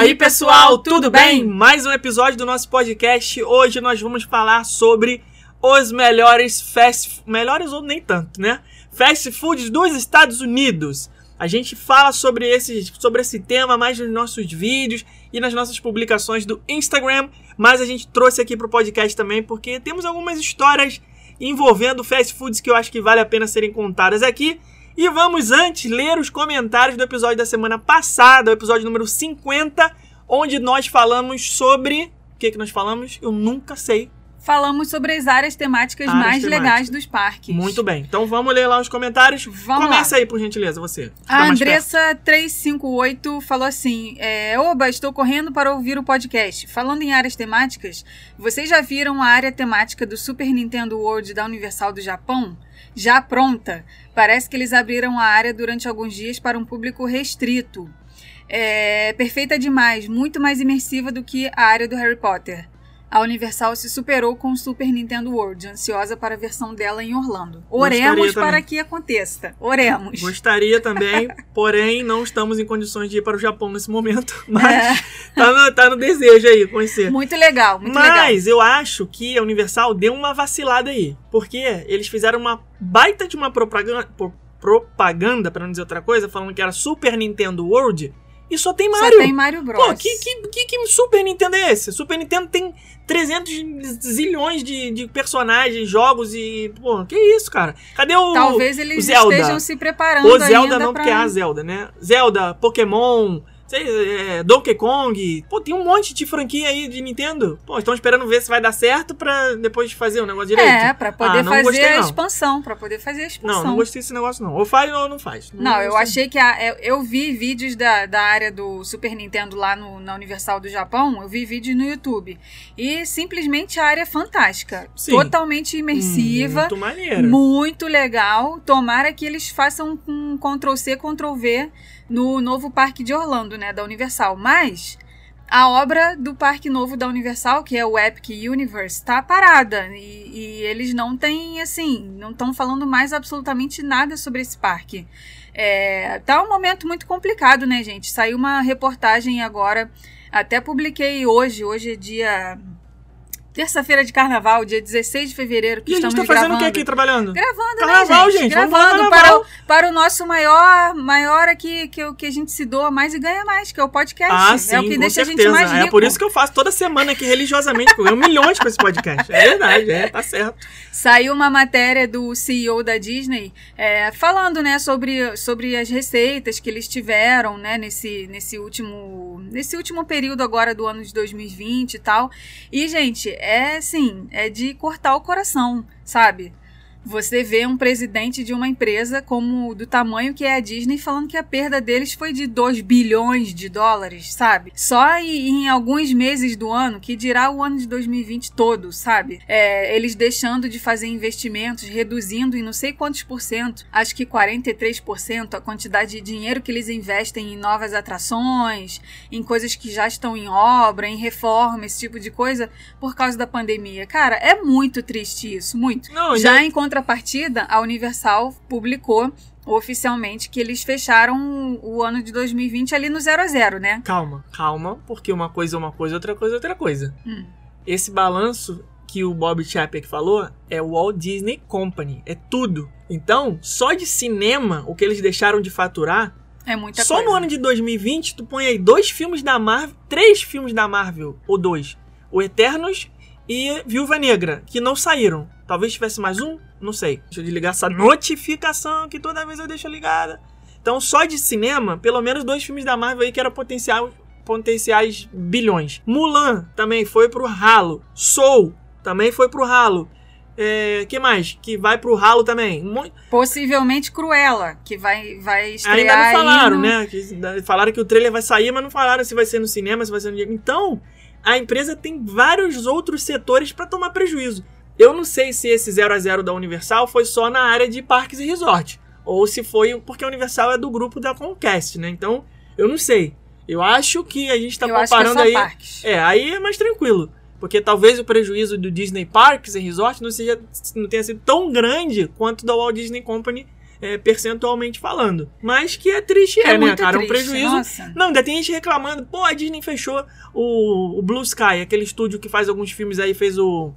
aí, pessoal, tudo bem? Mais um episódio do nosso podcast. Hoje nós vamos falar sobre os melhores fast melhores ou nem tanto, né? Fast foods dos Estados Unidos. A gente fala sobre esse, sobre esse tema mais nos nossos vídeos e nas nossas publicações do Instagram, mas a gente trouxe aqui para o podcast também porque temos algumas histórias envolvendo fast foods que eu acho que vale a pena serem contadas aqui. E vamos antes ler os comentários do episódio da semana passada, o episódio número 50, onde nós falamos sobre. O que, que nós falamos? Eu nunca sei. Falamos sobre as áreas temáticas Áreas mais temáticas. legais dos parques. Muito bem. Então vamos ler lá os comentários. Vamos Começa lá. aí, por gentileza, você. A mais perto. Andressa358 falou assim: é, Oba, estou correndo para ouvir o podcast. Falando em áreas temáticas, vocês já viram a área temática do Super Nintendo World da Universal do Japão? Já pronta. Parece que eles abriram a área durante alguns dias para um público restrito. É perfeita demais, muito mais imersiva do que a área do Harry Potter. A Universal se superou com o Super Nintendo World, ansiosa para a versão dela em Orlando. Oremos para que aconteça. Oremos. Gostaria também, porém não estamos em condições de ir para o Japão nesse momento. Mas É. tá, no, tá no desejo aí, conhecer. Muito legal, muito legal. Mas eu acho que a Universal deu uma vacilada aí. Porque eles fizeram uma baita de uma propaganda, pro- propaganda para não dizer outra coisa, falando que era Super Nintendo World e só tem Só Mario. tem Mario Bros. Pô, que, que, que, que Super Nintendo é esse? Super Nintendo tem 300 zilhões de, de personagens, jogos e. Pô, que isso, cara? Cadê o. Talvez eles o Zelda? estejam se preparando O Zelda não, pra... porque é a Zelda, né? Zelda, Pokémon, sei, é, Donkey Kong. Pô, tem um monte de franquia aí de Nintendo. Pô, estão esperando ver se vai dar certo pra depois fazer o negócio direito. É, pra poder Ah, não fazer gostei, a não. expansão, pra poder fazer a expansão. Não, não gostei desse negócio, não. Ou faz ou não faz. Não, eu gostei. achei que a, eu, eu vi vídeos da, da área do Super Nintendo lá no, na Universal do Japão, eu vi vídeos no YouTube. E simplesmente a área é fantástica. Sim. Totalmente imersiva. Muito maneiro. Muito legal. Tomara que eles façam um Ctrl-C, Ctrl-V no novo parque de Orlando, né? Da Universal. Mas a obra do parque novo da Universal, que é o Epic Universe, tá parada. E, e eles não têm, assim, não estão falando mais absolutamente nada sobre esse parque. É, tá um momento muito complicado, né, gente? Saiu uma reportagem agora, até publiquei hoje, hoje é dia. Terça-feira de carnaval, dia 16 de fevereiro, que E a gente estamos tá fazendo gravando. o que aqui trabalhando? Gravando, Carnaval, né, gente? gente, Gravando para o, para o nosso maior, maior aqui, que, o que a gente se doa mais e ganha mais, que é o podcast. Ah, sim, é o que com deixa a certeza. gente mais rico. É por isso que eu faço toda semana aqui religiosamente, porque eu ganho milhões com esse podcast. É verdade, é, tá certo. Saiu uma matéria do CEO da Disney é, falando, né, sobre, sobre as receitas que eles tiveram, né, nesse, nesse, último, nesse último período agora do ano de 2020 e tal. E, gente, é assim, é de cortar o coração, sabe? Você vê um presidente de uma empresa como do tamanho que é a Disney falando que a perda deles foi de 2 bilhões de dólares, sabe? Só em, em alguns meses do ano, que dirá o ano de 2020 todo, sabe? É, eles deixando de fazer investimentos, reduzindo em não sei quantos por cento, acho que 43% a quantidade de dinheiro que eles investem em novas atrações, em coisas que já estão em obra, em reforma, esse tipo de coisa, por causa da pandemia. Cara, é muito triste isso, muito. Não, Já ainda- em contrapartida, a Universal publicou oficialmente que eles fecharam o ano de 2020 ali no 0 a 0, né? Calma, calma, porque uma coisa é uma coisa, outra coisa é outra coisa. Hum. Esse balanço que o Bob Chapek falou é o Walt Disney Company, é tudo. Então, só de cinema, o que eles deixaram de faturar, É muita só coisa. no ano de 2020, tu põe aí dois filmes da Marvel, três filmes da Marvel, ou dois. O Eternos e Viúva Negra, que não saíram. Talvez tivesse mais um, não sei. Deixa eu desligar essa notificação que toda vez eu deixo ligada. Então, só de cinema, pelo menos dois filmes da Marvel aí que eram potencial, potenciais bilhões. Mulan também foi pro ralo. Soul também foi pro ralo. É, que mais? Que vai pro ralo também. Possivelmente Cruella, que vai, vai estrear Ainda não falaram, no- né? Que falaram que o trailer vai sair, mas não falaram se vai ser no cinema, se vai ser no. Então, a empresa tem vários outros setores para tomar prejuízo. Eu não sei se esse 0 a 0 da Universal foi só na área de parques e resort. Ou se foi porque a Universal é do grupo da Comcast, né? Então, eu não sei. Eu acho que a gente tá Eu acho que é comparando só aí. parques. É, aí é mais tranquilo. Porque talvez o prejuízo do Disney Parks e Resort não, seja, não tenha sido tão grande quanto da Walt Disney Company é, percentualmente falando. Mas que é triste, é, É né, cara? É um prejuízo. nossa. Não, ainda tem gente reclamando. Pô, a Disney fechou o, o Blue Sky, aquele estúdio que faz alguns filmes aí, fez o.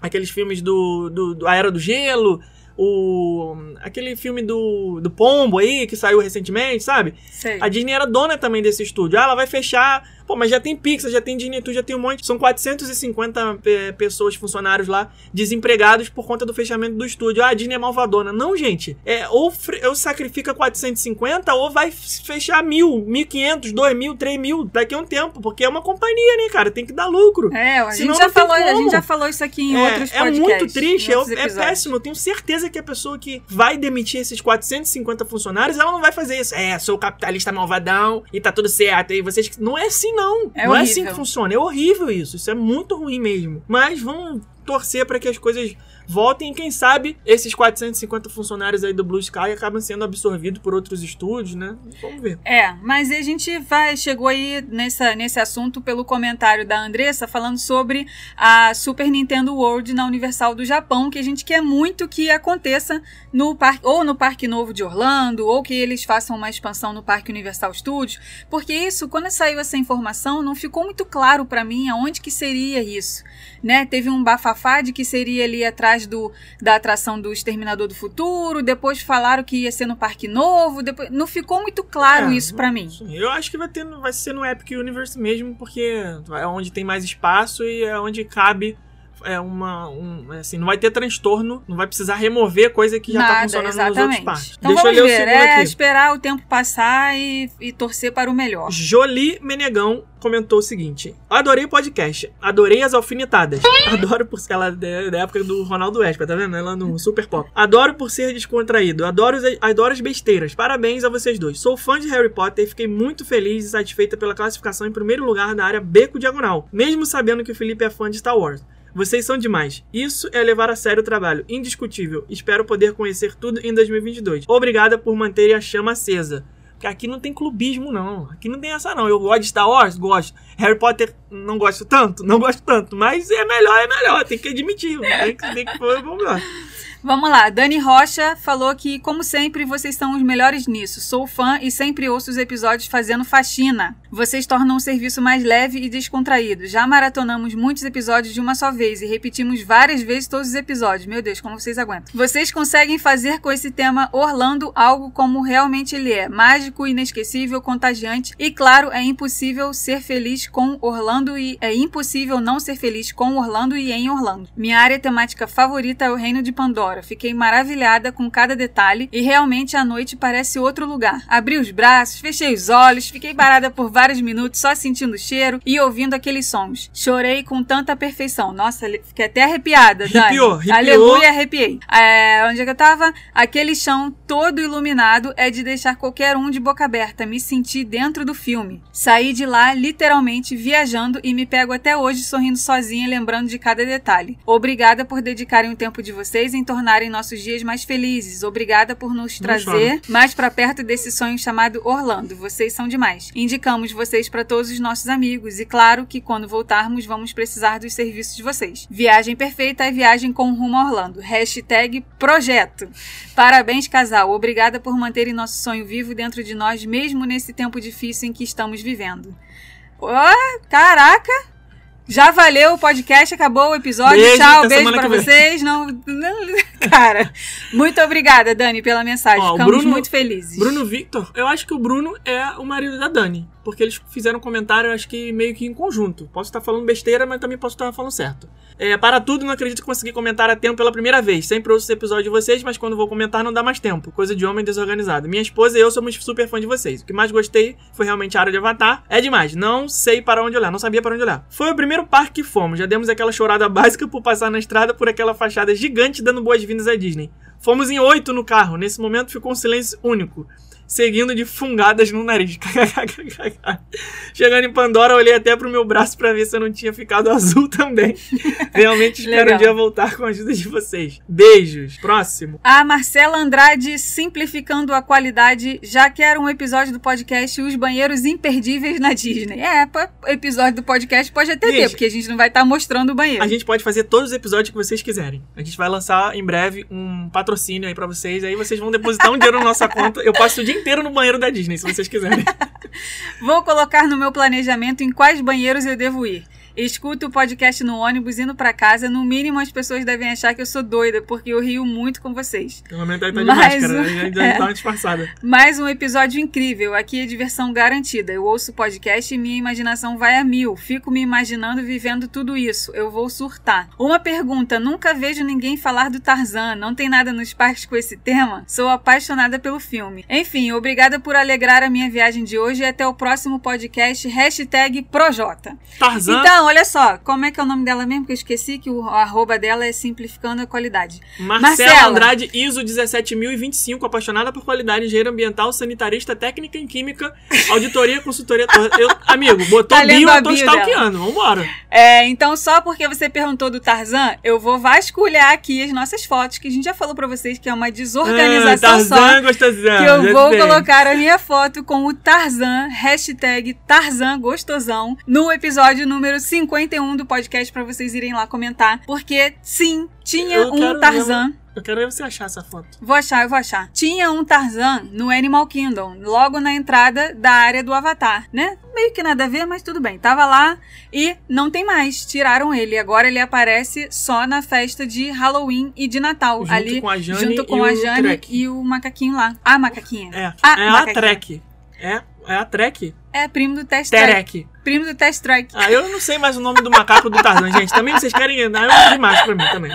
Aqueles filmes do, do, do A Era do Gelo, o. aquele filme do, do Pombo aí, que saiu recentemente, sabe? Sei. A Disney era dona também desse estúdio. Ah, ela vai fechar. Pô, mas já tem Pixar, já tem Disney, já tem um monte. São 450 pe- pessoas, funcionários lá, desempregados por conta do fechamento do estúdio. Ah, a Disney é malvadona. Não, gente. É, ou, ou sacrifica 450 ou vai fechar mil, 1.500, 2.000, 3.000 daqui a um tempo. Porque é uma companhia, né, cara? Tem que dar lucro. É, a Senão gente, já falou, a gente já falou isso aqui em É, outros é podcasts. muito triste, é, é péssimo. Eu tenho certeza que a pessoa que vai demitir esses 450 funcionários, ela não vai fazer isso. É, sou capitalista malvadão e tá tudo certo. E vocês. Não é assim, não. É não é horrível. assim que funciona. É horrível isso. Isso é muito ruim mesmo. Mas vamos torcer para que as coisas voltem. E quem sabe esses 450 funcionários aí do Blue Sky acabam sendo absorvidos por outros estúdios, né? Vamos ver. É, mas a gente vai chegou aí nessa, nesse assunto pelo comentário da Andressa falando sobre a Super Nintendo World na Universal do Japão, que a gente quer muito que aconteça no parque ou no Parque Novo de Orlando, ou que eles façam uma expansão no Parque Universal Studios, porque isso, quando saiu essa informação, não ficou muito claro para mim aonde que seria isso, né? Teve um bafafá de que seria ali atrás do, da atração do Exterminador do Futuro, depois falaram que ia ser no Parque Novo, depois não ficou muito claro É, isso para mim. Eu acho que vai, ter, vai ser no Epic Universe mesmo, porque é onde tem mais espaço e é onde cabe. É uma. Um, assim, não vai ter transtorno, não vai precisar remover coisa que já tá Nada, funcionando nos outros exatamente. parques. Então Deixa eu vamos ler o ver, segundo é aqui. esperar o tempo passar e, e torcer para o melhor. Jolie Menegão comentou o seguinte: Adorei o podcast, adorei as alfinetadas. Adoro por ela é da época do Ronaldo Espa, tá vendo? Ela no Super Pop. Adoro por ser descontraído, adoro, as- adoro as besteiras. Parabéns a vocês dois. Sou fã de Harry Potter e fiquei muito feliz e satisfeita pela classificação em primeiro lugar da área Beco Diagonal, mesmo sabendo que o Felipe é fã de Star Wars. Vocês são demais. Isso é levar a sério o trabalho. Indiscutível. Espero poder conhecer tudo em 2022. Obrigada por manterem a chama acesa. Porque aqui não tem clubismo, não. Aqui não tem essa, não. Eu gosto de Star Wars? Gosto. Harry Potter, não gosto tanto? Não gosto tanto. Mas é melhor, é melhor. Tem que admitir. Tem que, tem que vamos lá. Vamos lá, Dani Rocha falou que, como sempre, vocês são os melhores nisso. Sou fã e sempre ouço os episódios fazendo faxina. Vocês tornam o serviço mais leve e descontraído. Já maratonamos muitos episódios de uma só vez e repetimos várias vezes todos os episódios. Meu Deus, como vocês aguentam. Vocês conseguem fazer com esse tema Orlando algo como realmente ele é: mágico, inesquecível, contagiante. E claro, é impossível ser feliz com Orlando e é impossível não ser feliz com Orlando e em Orlando. Minha área temática favorita é o Reino de Pandora. Fiquei maravilhada com cada detalhe e realmente a noite parece outro lugar. Abri os braços, fechei os olhos, fiquei parada por vários minutos só sentindo o cheiro e ouvindo aqueles sons. Chorei com tanta perfeição. Nossa, fiquei até arrepiada, Dani. Arrepiou, arrepiou. Aleluia, arrepiei. É, onde é que eu tava? Aquele chão todo iluminado é de deixar qualquer um de boca aberta. Me senti dentro do filme. Saí de lá literalmente viajando e me pego até hoje sorrindo sozinha, lembrando de cada detalhe. Obrigada por dedicarem o tempo de vocês em tornarem nossos dias mais felizes. Obrigada por nos trazer mais pra perto desse sonho chamado Orlando. Vocês são demais. Indicamos vocês para todos os nossos amigos e claro que quando voltarmos vamos precisar dos serviços de vocês. Viagem perfeita é viagem com rumo a Orlando. Hashtag projeto. Parabéns, casal. Obrigada por manterem nosso sonho vivo dentro de nós, mesmo nesse tempo difícil em que estamos vivendo. Oh, caraca! Já valeu o podcast, acabou o episódio. Beijo, Tchau, beijo pra vocês. Não, não- cara, muito obrigada, Dani, pela mensagem. Ó, Ficamos Bruno- muito felizes. Bruno Victor, eu acho que o Bruno é o marido da Dani. Porque eles fizeram um comentário, acho que meio que em conjunto. Posso estar falando besteira, mas também posso estar falando certo. É, para tudo, não acredito que consegui comentar a tempo pela primeira vez. Sempre ouço esse episódio de vocês, mas quando vou comentar não dá mais tempo. Coisa de homem desorganizado. Minha esposa e eu somos super fã de vocês. O que mais gostei foi realmente a área de Avatar. É demais. Não sei para onde olhar. Não sabia para onde olhar. Foi o primeiro parque que fomos. Já demos aquela chorada básica por passar na estrada por aquela fachada gigante dando boas-vindas à Disney. Fomos em oito no carro. Nesse momento ficou um silêncio único. Seguindo de fungadas no nariz. Chegando em Pandora, olhei até pro meu braço para ver se eu não tinha ficado azul também. Realmente espero um dia voltar com a ajuda de vocês. Beijos. Próximo. A Marcela Andrade simplificando a qualidade, já que era um episódio do podcast Os Banheiros Imperdíveis na Disney. É, episódio do podcast pode até ter, Gente, porque a gente não vai estar mostrando o banheiro. A gente pode fazer todos os episódios que vocês quiserem. A gente vai lançar em breve um patrocínio aí pra vocês. Aí vocês vão depositar um dinheiro na nossa conta. Eu passo o dia inteiro no banheiro da Disney, se vocês quiserem. Vou colocar no meu planejamento em quais banheiros eu devo ir. Escuto o podcast no ônibus indo pra casa. No mínimo, as pessoas devem achar que eu sou doida, porque eu rio muito com vocês. Pelo menos tá de Mais máscara, um- né? ainda é. uma disfarçada. Mais um episódio incrível. Aqui é diversão garantida. Eu ouço o podcast e minha imaginação vai a mil. Fico me imaginando vivendo tudo isso. Eu vou surtar. Uma pergunta: nunca vejo ninguém falar do Tarzan. Não tem nada nos parques com esse tema? Sou apaixonada pelo filme. Enfim, obrigada por alegrar a minha viagem de hoje e até o próximo podcast. Hashtag Projota. Tarzan, Então, olha só, como é que é o nome dela mesmo? Que eu esqueci que o arroba dela é simplificando a qualidade. Marcela, Marcela. Andrade, ISO 17025, apaixonada por qualidade, engenheiro ambiental, sanitarista, técnica em química, auditoria, consultoria. Eu, amigo, botou Tá bio, eu tô stalkeando. Vambora. É, então só porque você perguntou do Tarzan, eu vou vasculhar aqui as nossas fotos, que a gente já falou pra vocês que é uma desorganização Ah, só. Tarzan gostosão. Que eu vou colocar a minha foto com o Tarzan, hashtag Tarzan Gostosão, no episódio número 51 do podcast pra vocês irem lá comentar. Porque sim, tinha Eu um Tarzan. Eu quero ver você achar essa foto. Vou achar, eu vou achar. Tinha um Tarzan no Animal Kingdom, logo na entrada da área do Avatar, né? Meio que nada a ver, mas tudo bem. Tava lá e não tem mais. Tiraram ele. Agora ele aparece só na festa de Halloween e de Natal. Junto ali, com a Jane junto com e a o Jane Trek. e o macaquinho lá. A macaquinha. É, Ah, é a macaquinho. Trek. É, é a Trek. É primo do Test. Terek. Primo do Test Track. Ah, eu não sei mais o nome do macaco do Tarzan, gente. Também vocês querem. É demais pra mim também.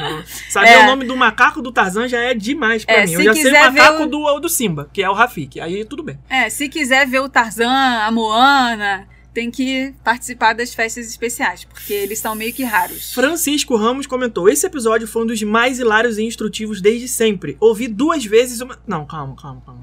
Saber É. o nome do macaco do Tarzan já é demais pra É, mim. Eu já sei o macaco o- do, do Simba, que é o Rafik. Aí tudo bem. É, se quiser ver o Tarzan, a Moana, tem que participar das festas especiais, porque eles são meio que raros. Francisco Ramos comentou: Esse episódio foi um dos mais hilários e instrutivos desde sempre. Ouvi duas vezes uma. Não, calma, calma, calma.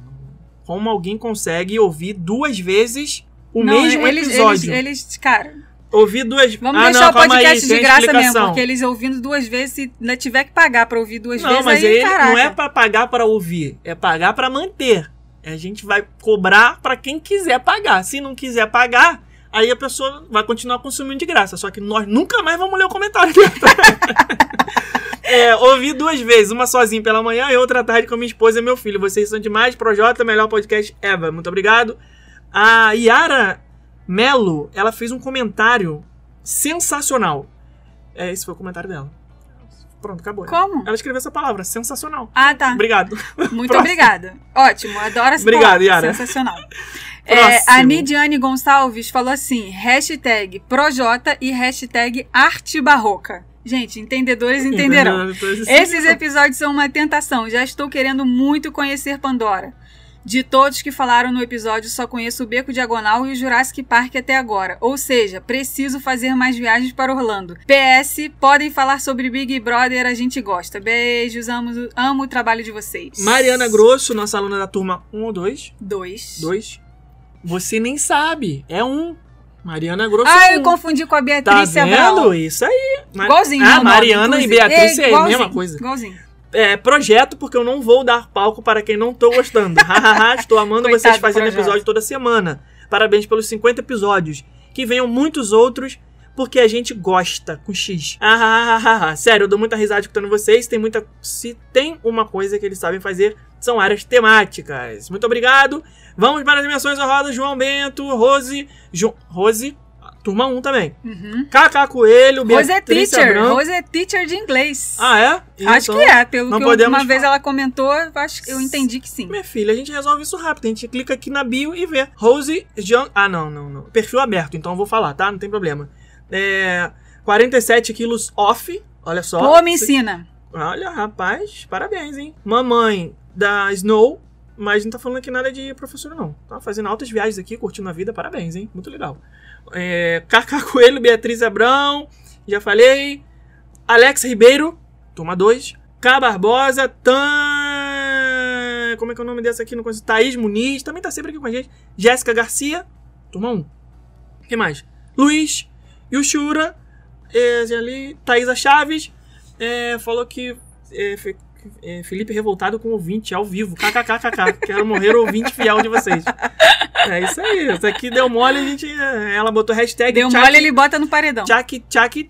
Como alguém consegue ouvir duas vezes o Não, mesmo eles, episódio? Eles, eles, cara, Ouvi duas vamos ah, deixar não, o podcast aí, de graça explicação. mesmo, porque eles ouvindo duas vezes, se ainda tiver que pagar pra ouvir duas Não, vezes, mas aí, caraca. não é pra pagar pra ouvir, é pagar pra manter. A gente vai cobrar pra quem quiser pagar. Se não quiser pagar, aí a pessoa vai continuar consumindo de graça. Só que nós nunca mais vamos ler o comentário. é, ouvi duas vezes, uma sozinho pela manhã e outra à tarde com minha esposa e meu filho. Vocês são demais. Projota, melhor podcast ever. Muito obrigado. A Yara Melo, ela fez um comentário sensacional. É, esse foi o comentário dela. Pronto, acabou. Como? Ela escreveu essa palavra, sensacional. Ah, tá. Obrigado. Muito obrigada. Ótimo, adoro essa Obrigado, palavra. Yara. Sensacional. É, a Nidiane Gonçalves falou assim: hashtag Projota e hashtag Arte Barroca. Gente, entendedores entenderão. Esses episódios são uma tentação. Já estou querendo muito conhecer Pandora. De todos que falaram no episódio, só conheço o Beco Diagonal e o Jurassic Park até agora. Ou seja, preciso fazer mais viagens para Orlando. PS, podem falar sobre Big Brother, a gente gosta. Beijos, amo, amo o trabalho de vocês. Mariana Grosso, nossa aluna da turma 1 ou 2? Dois. 2. Você nem sabe. É um. Mariana Grosso. Ah, um. eu confundi com a Tá Beatriz vendo? Abraão. Isso aí. Ma- Igualzinho. Ah, meu nome, Mariana e. Beatriz é, a igualzinho, mesma coisa. Igualzinho. É, projeto porque eu não vou dar palco para quem não tô gostando. Estou amando Coitado vocês do fazendo episódio toda semana. Parabéns pelos 50 episódios. Que venham muitos outros, porque a gente gosta com X. Sério, eu dou muita risada escutando vocês. Tem muita. Se tem uma coisa que eles sabem fazer, são áreas temáticas. Muito obrigado. Vamos para as dimensões honradas, João Bento, Rose. Jo... Rose, turma 1 também. Uhum. Kaká Coelho, Rose é teacher. Rose é teacher de inglês. Ah, é? Acho Então- que é, pelo que eu- uma vez ela comentou, acho que eu entendi que sim. Minha filha, a gente resolve isso rápido. A gente clica aqui na bio e vê. Rose Jean. Ah, não, não, não. Perfil aberto, então eu vou falar, tá? Não tem problema. É. 47 quilos off. Olha só. Pô, me ensina. Olha, rapaz, parabéns, hein? Mamãe da Snow. Mas não tá falando aqui nada de professora, não. Tá fazendo altas viagens aqui, curtindo a vida. Parabéns, hein? Muito legal. É, Cacá Coelho, Beatriz Abrão. Já falei. Alex Ribeiro, turma 2. K Barbosa, Tan... como é que é o nome dessa aqui? Não conheço. Thaís Muniz, também tá sempre aqui com a gente. Jéssica Garcia, turma 1. Quem mais? Luiz, Yushura, é, ali, Thaisa Chaves, é, falou que é, é, Felipe revoltado com ouvinte ao vivo. KKKKK. Quero morrer ouvinte fiel de vocês. É isso aí. Isso aqui deu mole, a gente. é, Ela botou hashtag Deu mole, ele bota no paredão. tchac, tchac.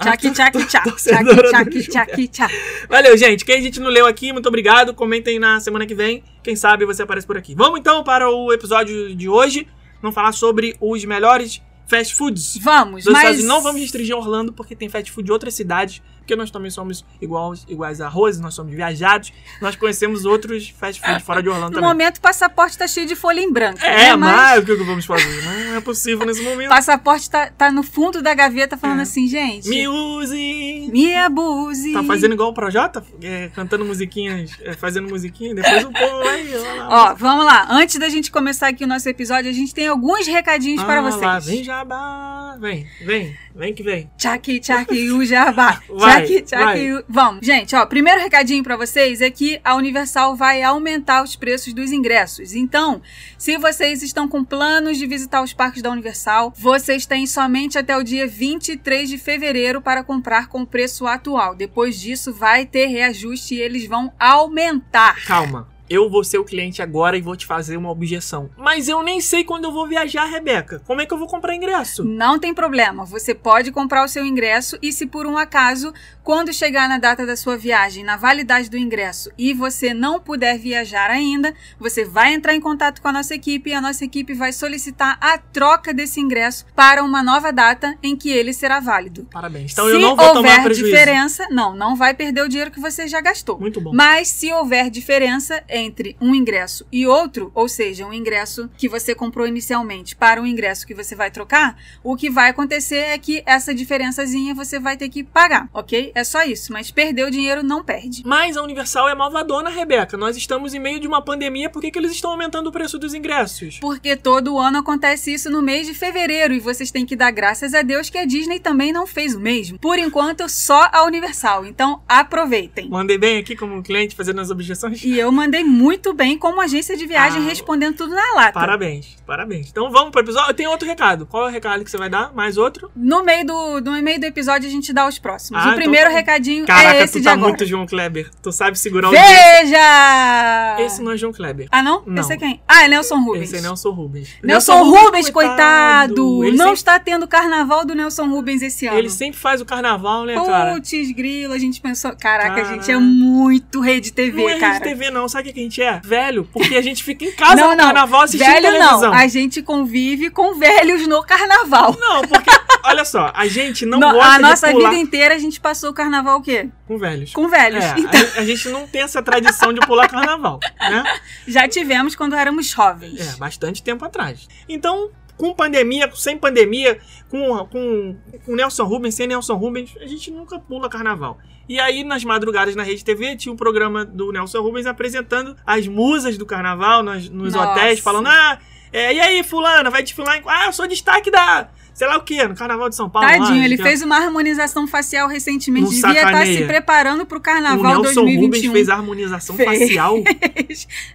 Tchac, tchac, tchac. Tchac, tchac, tchac. Valeu, gente. Quem a gente não leu aqui, muito obrigado. Comentem na semana que vem. Quem sabe você aparece por aqui. Vamos então para o episódio de hoje. Vamos falar sobre os melhores fast foods. Vamos, Estados mas... Não vamos restringir Orlando, porque tem fast food de outras cidades. Porque nós também somos iguais, iguais a Rose, nós somos viajados. Nós conhecemos outros fast food fora de Orlando No também. momento, o passaporte tá cheio de folha em branco. É, né? mas o que que vamos fazer? Não é possível nesse O momento. passaporte tá, tá no fundo da gaveta falando É. assim, gente, Me use! me abuse. Tá fazendo igual o Projota? É, cantando musiquinhas, é, fazendo musiquinha, depois o povo vai. Ó, vamos lá. Antes da gente começar aqui o nosso episódio, a gente tem alguns recadinhos para Ah, vocês. Lá, vem jabá. Vem, vem, vem que vem. Tchaki, tchaki, o jabá. Vai, Tchaki, tchaki. Vamos. Gente, ó, primeiro recadinho pra vocês é que a Universal vai aumentar os preços dos ingressos. Então, se vocês estão com planos de visitar os parques da Universal, vocês têm somente até o dia 23 de fevereiro para comprar com o preço atual. Depois disso, vai ter reajuste e eles vão aumentar. Calma. Eu vou ser o cliente agora e vou te fazer uma objeção. Mas eu nem sei quando eu vou viajar, Rebeca. Como é que eu vou comprar ingresso? Não tem problema, você pode comprar o seu ingresso e se por um acaso, quando chegar na data da sua viagem, na validade do ingresso e você não puder viajar ainda, você vai entrar em contato com a nossa equipe e a nossa equipe vai solicitar a troca desse ingresso para uma nova data em que ele será válido. Parabéns. Então se eu não vou tomar houver prejuízo. diferença, não, não vai perder o dinheiro que você já gastou. Muito bom. Mas se houver diferença entre um ingresso e outro, ou seja, um ingresso que você comprou inicialmente para um ingresso que você vai trocar, o que vai acontecer é que essa diferençazinha você vai ter que pagar, ok? É só isso, mas perder o dinheiro não perde. Mas a Universal é malvadona, Rebeca. Nós estamos em meio de uma pandemia, por que, que eles estão aumentando o preço dos ingressos? Porque todo ano acontece isso no mês de fevereiro e vocês têm que dar graças a Deus que a Disney também não fez o mesmo. Por enquanto, só a Universal. Então, aproveitem. Mandei bem aqui como cliente fazendo as objeções? E eu mandei muito bem como agência de viagem, Ah, respondendo tudo na lata. Parabéns, parabéns. Então vamos pro episódio. Tem outro recado. Qual é o recado que você vai dar? Mais outro? No meio do, no meio do episódio a gente dá os próximos. Ah, o então primeiro recadinho Caraca, é esse tu tá muito João Kleber. Tu sabe segurar o Veja! Esse não é João Kleber. Ah, não? Não. Esse é quem? Ah, é Nelson Rubens. Esse é Nelson Rubens. Nelson, Rubens, coitado! Ele não sempre, está tendo carnaval do Nelson Rubens esse ano. ele sempre faz o carnaval, né, cara? Putz, grilo, a gente pensou. Caraca, a Caraca. gente é muito rede TV, Não é cara. Rede TV, não. Sabe o que a gente é? Velho. Porque a gente fica em casa não, no não. carnaval assistindo Velho televisão. não. A gente convive com velhos no carnaval. Não, porque, olha só, a gente não No- gosta a nossa de pular vida inteira a gente passou o carnaval o quê? com velhos. Com velhos. É, Então, a, a gente não tem essa tradição de pular carnaval, né? já tivemos quando éramos jovens. É, bastante tempo atrás. Então, com pandemia, sem pandemia, com, com, com Nelson Rubens, sem Nelson Rubens, a gente nunca pula carnaval. E aí, nas madrugadas na Rede TV, tinha um programa do Nelson Rubens apresentando as musas do carnaval nas- nos Nossa. hotéis, falando: ah, é, e aí, fulana, vai desfilar em. Ah, eu sou destaque da. Sei lá o quê, no Carnaval de São Paulo. Tadinho, lá, ele que é- fez uma harmonização facial recentemente. Não Devia estar sacaneia. se preparando pro O carnaval Nelson Rubens 2021. fez a harmonização Fez. facial.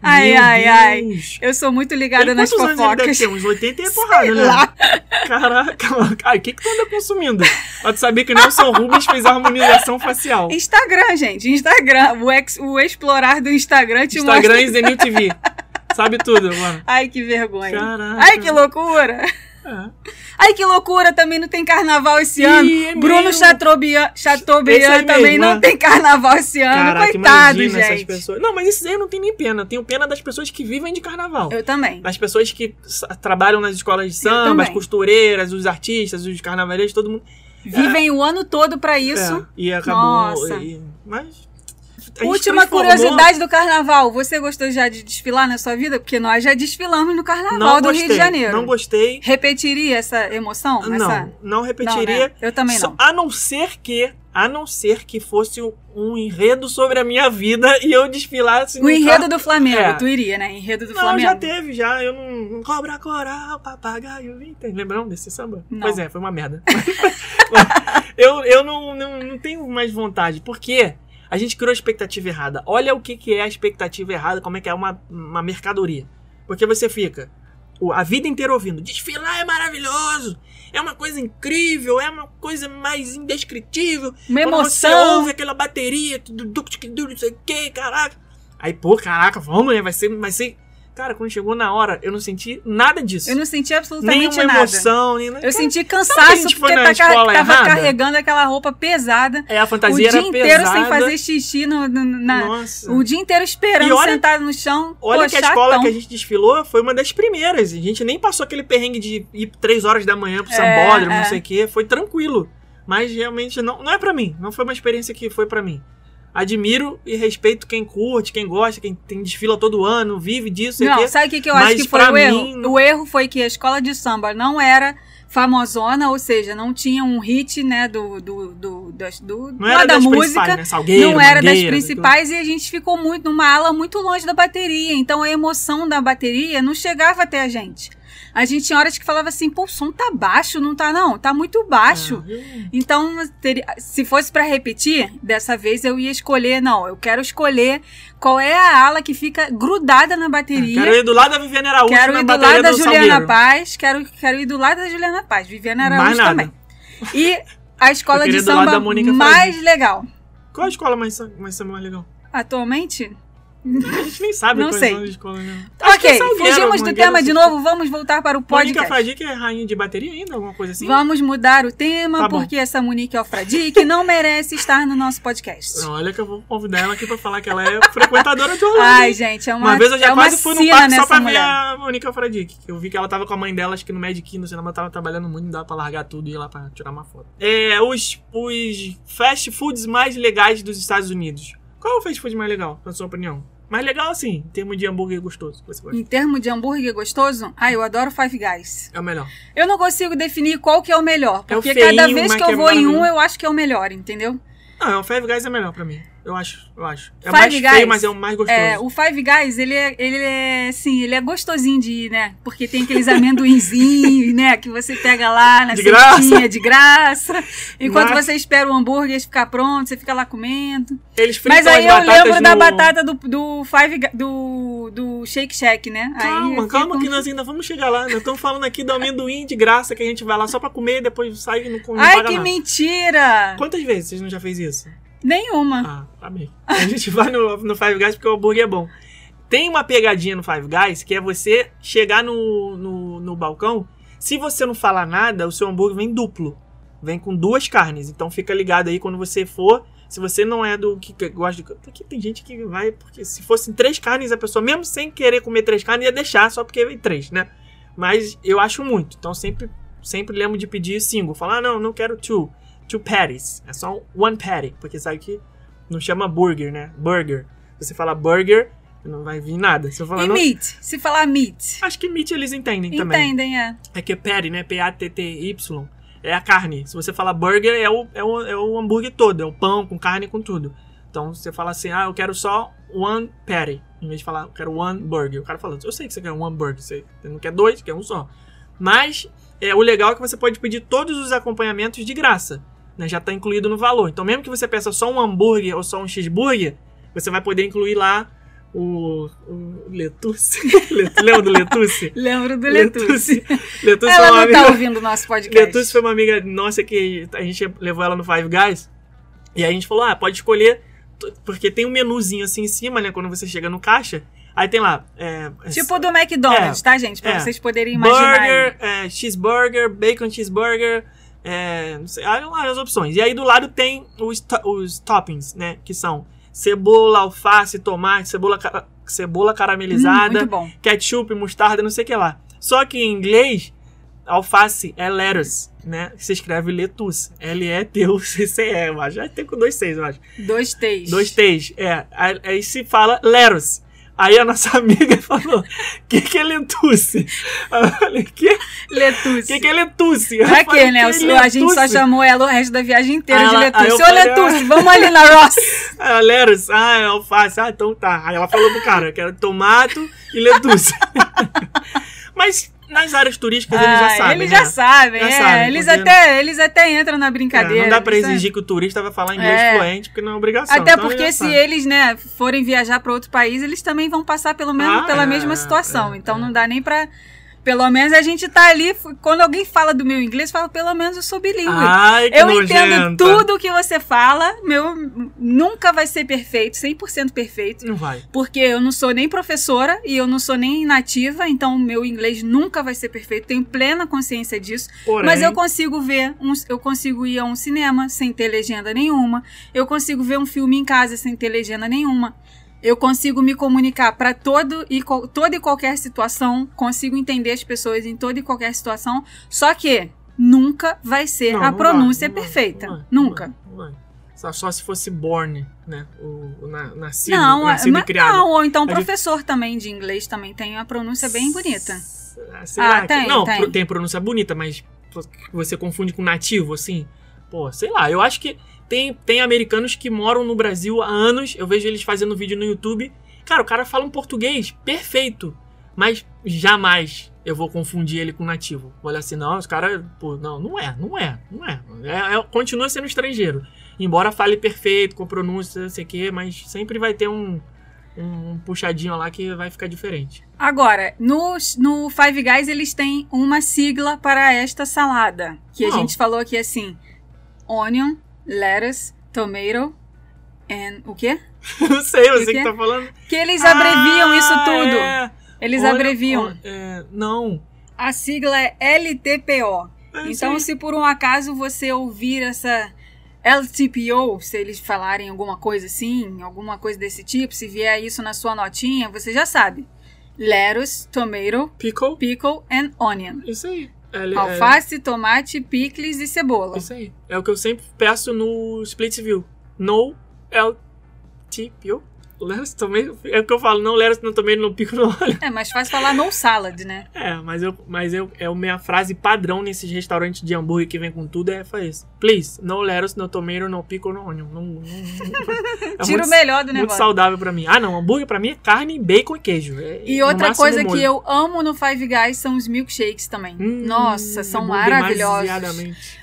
Ai, Meu ai, ai. Deus. Eu sou muito ligada Ele, nas quantos anos ele deve fofocas. ter? Uns 80 e é porrada, né? lá. Caraca. Ai, o que, que tu anda consumindo? Pode saber que o Nelson Rubens fez a harmonização facial. Instagram, gente. Instagram. O, ex, o explorar do Instagram te Instagram mostra. e Zenil TV. Sabe tudo, mano. Ai, que vergonha. Caraca. Ai, que loucura. É. Ai, que loucura. Também não tem carnaval esse ano. é Bruno. Chateaubriand, Chateaubriand também mesmo, não é. tem carnaval esse ano. Caraca, Coitado, imagina essas gente. pessoas. Não, mas isso aí eu não tenho nem pena. Eu tenho pena das pessoas que vivem de carnaval. Eu também. Das pessoas que trabalham nas escolas de samba, as costureiras, os artistas, os carnavaleiros, todo mundo. Vivem o ano todo pra isso. É, e acabou. Nossa. e- mas. Última curiosidade do carnaval. Você gostou já de desfilar na sua vida? Porque nós já desfilamos no carnaval Não do gostei, Rio de Janeiro. Não gostei. Repetiria essa emoção? Não, Essa... não repetiria. Não, né? Eu também não. A não ser que, a não ser que fosse um, enredo sobre a minha vida e eu desfilasse O no enredo carro. do Flamengo, É. tu iria, né? Enredo do Não, Flamengo. já teve, já. Eu não. Cobra coral, papagaio, vinte. Lembram desse samba? Não. Pois é, foi uma merda. eu eu não, não, não tenho mais vontade, porque A gente criou a expectativa errada. Olha o que, que é a expectativa errada, como é que é uma, uma mercadoria. Porque você fica a vida inteira ouvindo: desfilar é maravilhoso, é uma coisa incrível, é uma coisa mais indescritível. Uma Quando você emoção. ouve aquela bateria, tudo, não sei o que, caraca. Aí, pô, caraca, vamos, né? Vai ser, vai ser. Cara, quando chegou na hora, eu não senti nada disso. Eu não senti absolutamente Nenhuma nada. emoção, nem Eu senti cansaço gente porque tá tava errada? carregando aquela roupa pesada. É, a O fantasia dia era inteiro pesada. sem fazer xixi no, no- na, Nossa. o dia inteiro esperando olha- sentado no chão. Olha Pô, que a escola chatão. que a gente desfilou foi uma das primeiras. A gente nem passou aquele perrengue de ir três horas da manhã pro É, sambódromo, é. não sei o quê. Foi tranquilo. Mas realmente não, não é pra mim. Não foi uma experiência que foi pra mim. Admiro e respeito quem curte, quem gosta, quem tem desfila todo ano, vive disso. Não, quê. sabe o que, que eu Mas acho que foi o erro? mim, não- O erro foi que a escola de samba não era famosona, ou seja, não tinha um hit, né, do, do, do, das- do, Não era da das música. principais, né? Salgueiro, não era das principais e a gente ficou muito numa ala muito longe da bateria. Então a emoção da bateria não chegava até a gente. A gente tinha horas que falava assim, pô, o som tá baixo, não tá não, tá muito baixo. Eu- Então, se fosse pra repetir, dessa vez eu ia escolher, não, eu quero escolher qual é a ala que fica grudada na bateria. Quero ir do lado da Viviane Araújo Quero na ir do lado da Juliana Salgueiro. Paz, quero, quero ir do lado da Juliana Paz, Viviana Araújo também. E a escola de samba mais legal. Qual a escola mais, mais, mais legal? Atualmente? A gente nem sabe Não quais sei. né? Ok, é fugimos do tema de novo, vamos voltar para o podcast. Fradique é rainha de bateria ainda? Alguma coisa assim? Vamos mudar o tema, Tá porque essa Monique Alfradique não merece estar no nosso podcast. Não, olha que eu vou convidar ela aqui pra falar que ela é frequentadora de Orlando. Ai, gente, é uma, Uma vez eu já é quase fui no sina parque só pra ver a Mônica Fradique. Eu vi que ela tava com a mãe dela, acho que no Magic no cinema, tava trabalhando muito, não dava pra largar tudo e ir lá pra tirar uma foto. É, os, os fast foods mais legais dos Estados Unidos. Qual é o fast food mais legal, na sua opinião? Mais legal assim, em termos de hambúrguer gostoso. Você gosta. Em termos de hambúrguer gostoso, ah, eu adoro Five Guys. É o melhor. Eu não consigo definir qual que é o melhor, É o porque feinho, cada vez mas que eu é vou em um, eu acho que é o melhor, entendeu? Não, o Five Guys é melhor pra mim. Eu acho, eu acho. É Five mais Guys, feio, mas é o mais gostoso. É, o Five Guys, ele é, ele é, assim, ele é gostosinho de ir, né? Porque tem aqueles amendoinzinhos, né? Que você pega lá na De cestinha de graça. Enquanto Mas- você espera o hambúrguer ficar pronto, você fica lá comendo. Eles fritam Mas aí eu lembro da no- batata do, do Five do, do Shake Shack, né? aí Calma, eu calma fico- que nós ainda vamos chegar lá. Nós estamos falando aqui do amendoim de graça que a gente vai lá só pra comer e depois sai e não, não Ai, que nada. mentira! Quantas vezes vocês não já fez isso? Nenhuma. Ah, tá bem. A gente vai no, no Five Guys porque o hambúrguer é bom. Tem uma pegadinha no Five Guys que é você chegar no, no, no balcão. Se você não falar nada, o seu hambúrguer vem duplo. Vem com duas carnes. Então fica ligado aí quando você for. Se você não é do que, gosta de. Porque tem gente que vai. Porque se fossem três carnes, a pessoa, mesmo sem querer comer três carnes, ia deixar só porque vem três, né? Mas eu acho muito. Então sempre, sempre lembro de pedir single. Falar, ah, não, não quero two. Two patties. É só one patty. Porque sabe que não chama burger, né? Burger. Se você falar burger, não vai vir nada. Se eu falar E não, meat? Se falar meat. Acho que meat eles entendem também. Entendem, é. É que é patty, né? P-A-T-T-Y. É a carne. Se você falar burger, é o, é, o, é o hambúrguer todo. É o pão com carne com tudo. Então você fala assim, ah, eu quero só one patty. Em vez de falar, eu quero one burger. O cara fala, eu sei que você quer one burger. Você não quer dois, quer um só. Mas é, o legal é que você pode pedir todos os acompanhamentos de graça. Né? Já está incluído no valor. Então mesmo que você peça só um hambúrguer ou só um cheeseburger, você vai poder incluir lá o, o Letuce. Lembra do Letuce? Lembro do Letuce. Letuce Ela foi uma não tá amiga- ouvindo o nosso podcast. Letuce foi uma amiga nossa que a gente levou ela no Five Guys. E aí a gente falou: ah, pode escolher. Porque tem um menuzinho assim em cima, né? Quando você chega no caixa. Aí tem lá. É, Tipo do McDonald's, É. tá, gente? Pra É. vocês poderem imaginar. burger, é, cheeseburger, bacon cheeseburger. É, não sei, as opções. E aí do lado tem os, os toppings, né? Que são cebola, alface, tomate, cebola, cara- cebola Hum, caramelizada bom. ketchup, mostarda, não sei o que lá. Só que em inglês, alface é lettuce, né? Se escreve letus. L-E-T-U-C-C-E, eu acho. Já tem com dois T's, eu acho. Dois T's. Dois T's, é. Aí, aí se fala lettuce. Aí a nossa amiga falou, o que que é letuce? Eu falei, que Letuce. que que é letuce? Eu Pra falei, quê, né? "Que O- a gente só letuce?" chamou ela o resto da viagem inteira de ela- aí Letuce. eu Ô, falei, Letuce, ah. vamos ali na Ross. Aí a lettuce, ah, é alface. Ah, então tá. Aí ela falou pro cara, que era tomato e letuce. Mas nas áreas turísticas eles já Ah, sabem. Eles né? já sabem, Já é. sabem, eles, porque- até, eles até entram na É, brincadeira. não dá pra exigir que o turista vai falar inglês É. fluente, porque não é obrigação. Até então porque eles se sabem. eles, né, forem viajar para outro país, eles também vão passar pelo mesmo, Ah, pela é, mesma é, situação. é, então é. não dá nem pra. Pelo menos a gente tá ali. Quando alguém fala do meu inglês, fala, pelo menos eu sou bilíngue. Ai, que eu nojenta. entendo tudo que você fala. Meu nunca vai ser perfeito, 100% perfeito. Não vai. Porque eu não sou nem professora e eu não sou nem nativa, então meu inglês nunca vai ser perfeito. Tenho plena consciência disso. Porém, Mas eu consigo ver, um, eu consigo ir a um cinema sem ter legenda nenhuma. Eu consigo ver um filme em casa sem ter legenda nenhuma. Eu consigo me comunicar para todo e toda e qualquer situação. Consigo entender as pessoas em toda e qualquer situação. Só que nunca vai ser Não, a não pronúncia vai, perfeita. vai, nunca. Vai. Só, só se fosse born, né? O, o na, nascido, Não, nascido mas- e criado. não, ou então A gente- professor também de inglês também tem a pronúncia bem bonita. Será Ah, que- tem, não, tem. tem pronúncia bonita, mas você confunde com nativo, assim. Pô, sei lá, eu acho que tem, tem americanos que moram no Brasil há anos, eu vejo eles fazendo vídeo no YouTube. Cara, o cara fala um português perfeito, mas jamais eu vou confundir ele com nativo. Vou olhar assim, não, os caras, pô, não, não é, não é, não é. É- é- continua sendo estrangeiro. Embora fale perfeito, com pronúncia, não sei o quê, mas sempre vai ter um, um puxadinho lá que vai ficar diferente. Agora, no, no Five Guys eles têm uma sigla para esta salada. Que a Qual? gente falou aqui assim: onion, lettuce, tomato and o quê? Não sei, você que que tá falando. Que eles abreviam Ah, isso tudo. é. Eles Olha, abreviam. é, não. A sigla é LTPO. Isso Então, aí. se por um acaso você ouvir essa LTPO, se eles falarem alguma coisa assim, alguma coisa desse tipo, se vier isso na sua notinha, você já sabe. Lettuce, tomato, Pickle. pickle and onion. Isso aí. É, é- Alface, tomate, picles e cebola. Isso aí. É o que eu sempre peço no Split View. No LTPO. Leros também. É o que eu falo, não Leros, não tomei, não pico, não olho. É, mas faz falar no salad, né? É, mas eu, mas eu, é a minha frase padrão nesses restaurantes de hambúrguer que vem com tudo é isso. Please, no lettuce, no tomato, no pickle, no onion. Não, não, não- é Tira muito, o melhor do muito negócio. saudável pra mim. Ah, não, hambúrguer pra mim é carne, bacon e queijo. É, E no outra coisa molho. que eu amo no Five Guys são os milkshakes também. Hum, Nossa, são é maravilhosos.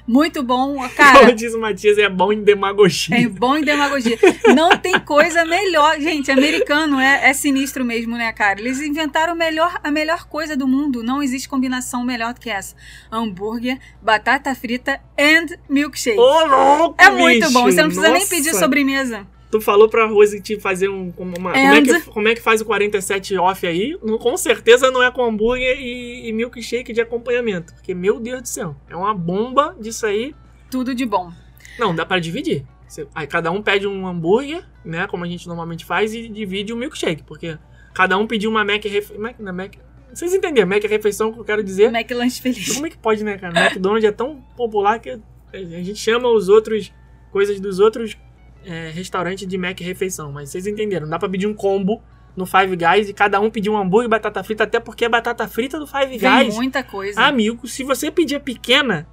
Muito bom. Como Cara, diz o Matias, é bom em demagogia. é bom em demagogia. Não tem coisa melhor. Gente, americano é, é sinistro mesmo, né, cara? Eles inventaram melhor, a melhor coisa do mundo. Não existe combinação melhor do que essa. Hambúrguer, batata frita and milkshake. Ô, louco, é muito bicho! bom. Você não precisa nem Nossa! pedir sobremesa. Tu falou pra Rose te fazer um. como Uma, como, é que, como é que faz o 47 off aí? Com certeza não é com hambúrguer e, e milkshake de acompanhamento. Porque, meu Deus do céu, é uma bomba disso aí. Tudo de bom. Não, dá pra dividir. Você- aí cada um pede um hambúrguer, né? Como a gente normalmente faz, e divide o milkshake. Porque cada um pediu uma Mac, refe... Mac, não, Mac Vocês entenderam? Mac refeição que eu quero dizer. McLanche feliz. Como é que pode, né, cara? McDonald's é tão popular que a gente chama os outros. coisas dos outros é, restaurantes de Mac refeição. Mas vocês entenderam? Dá pra pedir um combo no Five Guys e cada um pedir um hambúrguer e batata frita, até porque a batata frita do Five Vem Guys. muita coisa. Amigo, se você pedir pequena,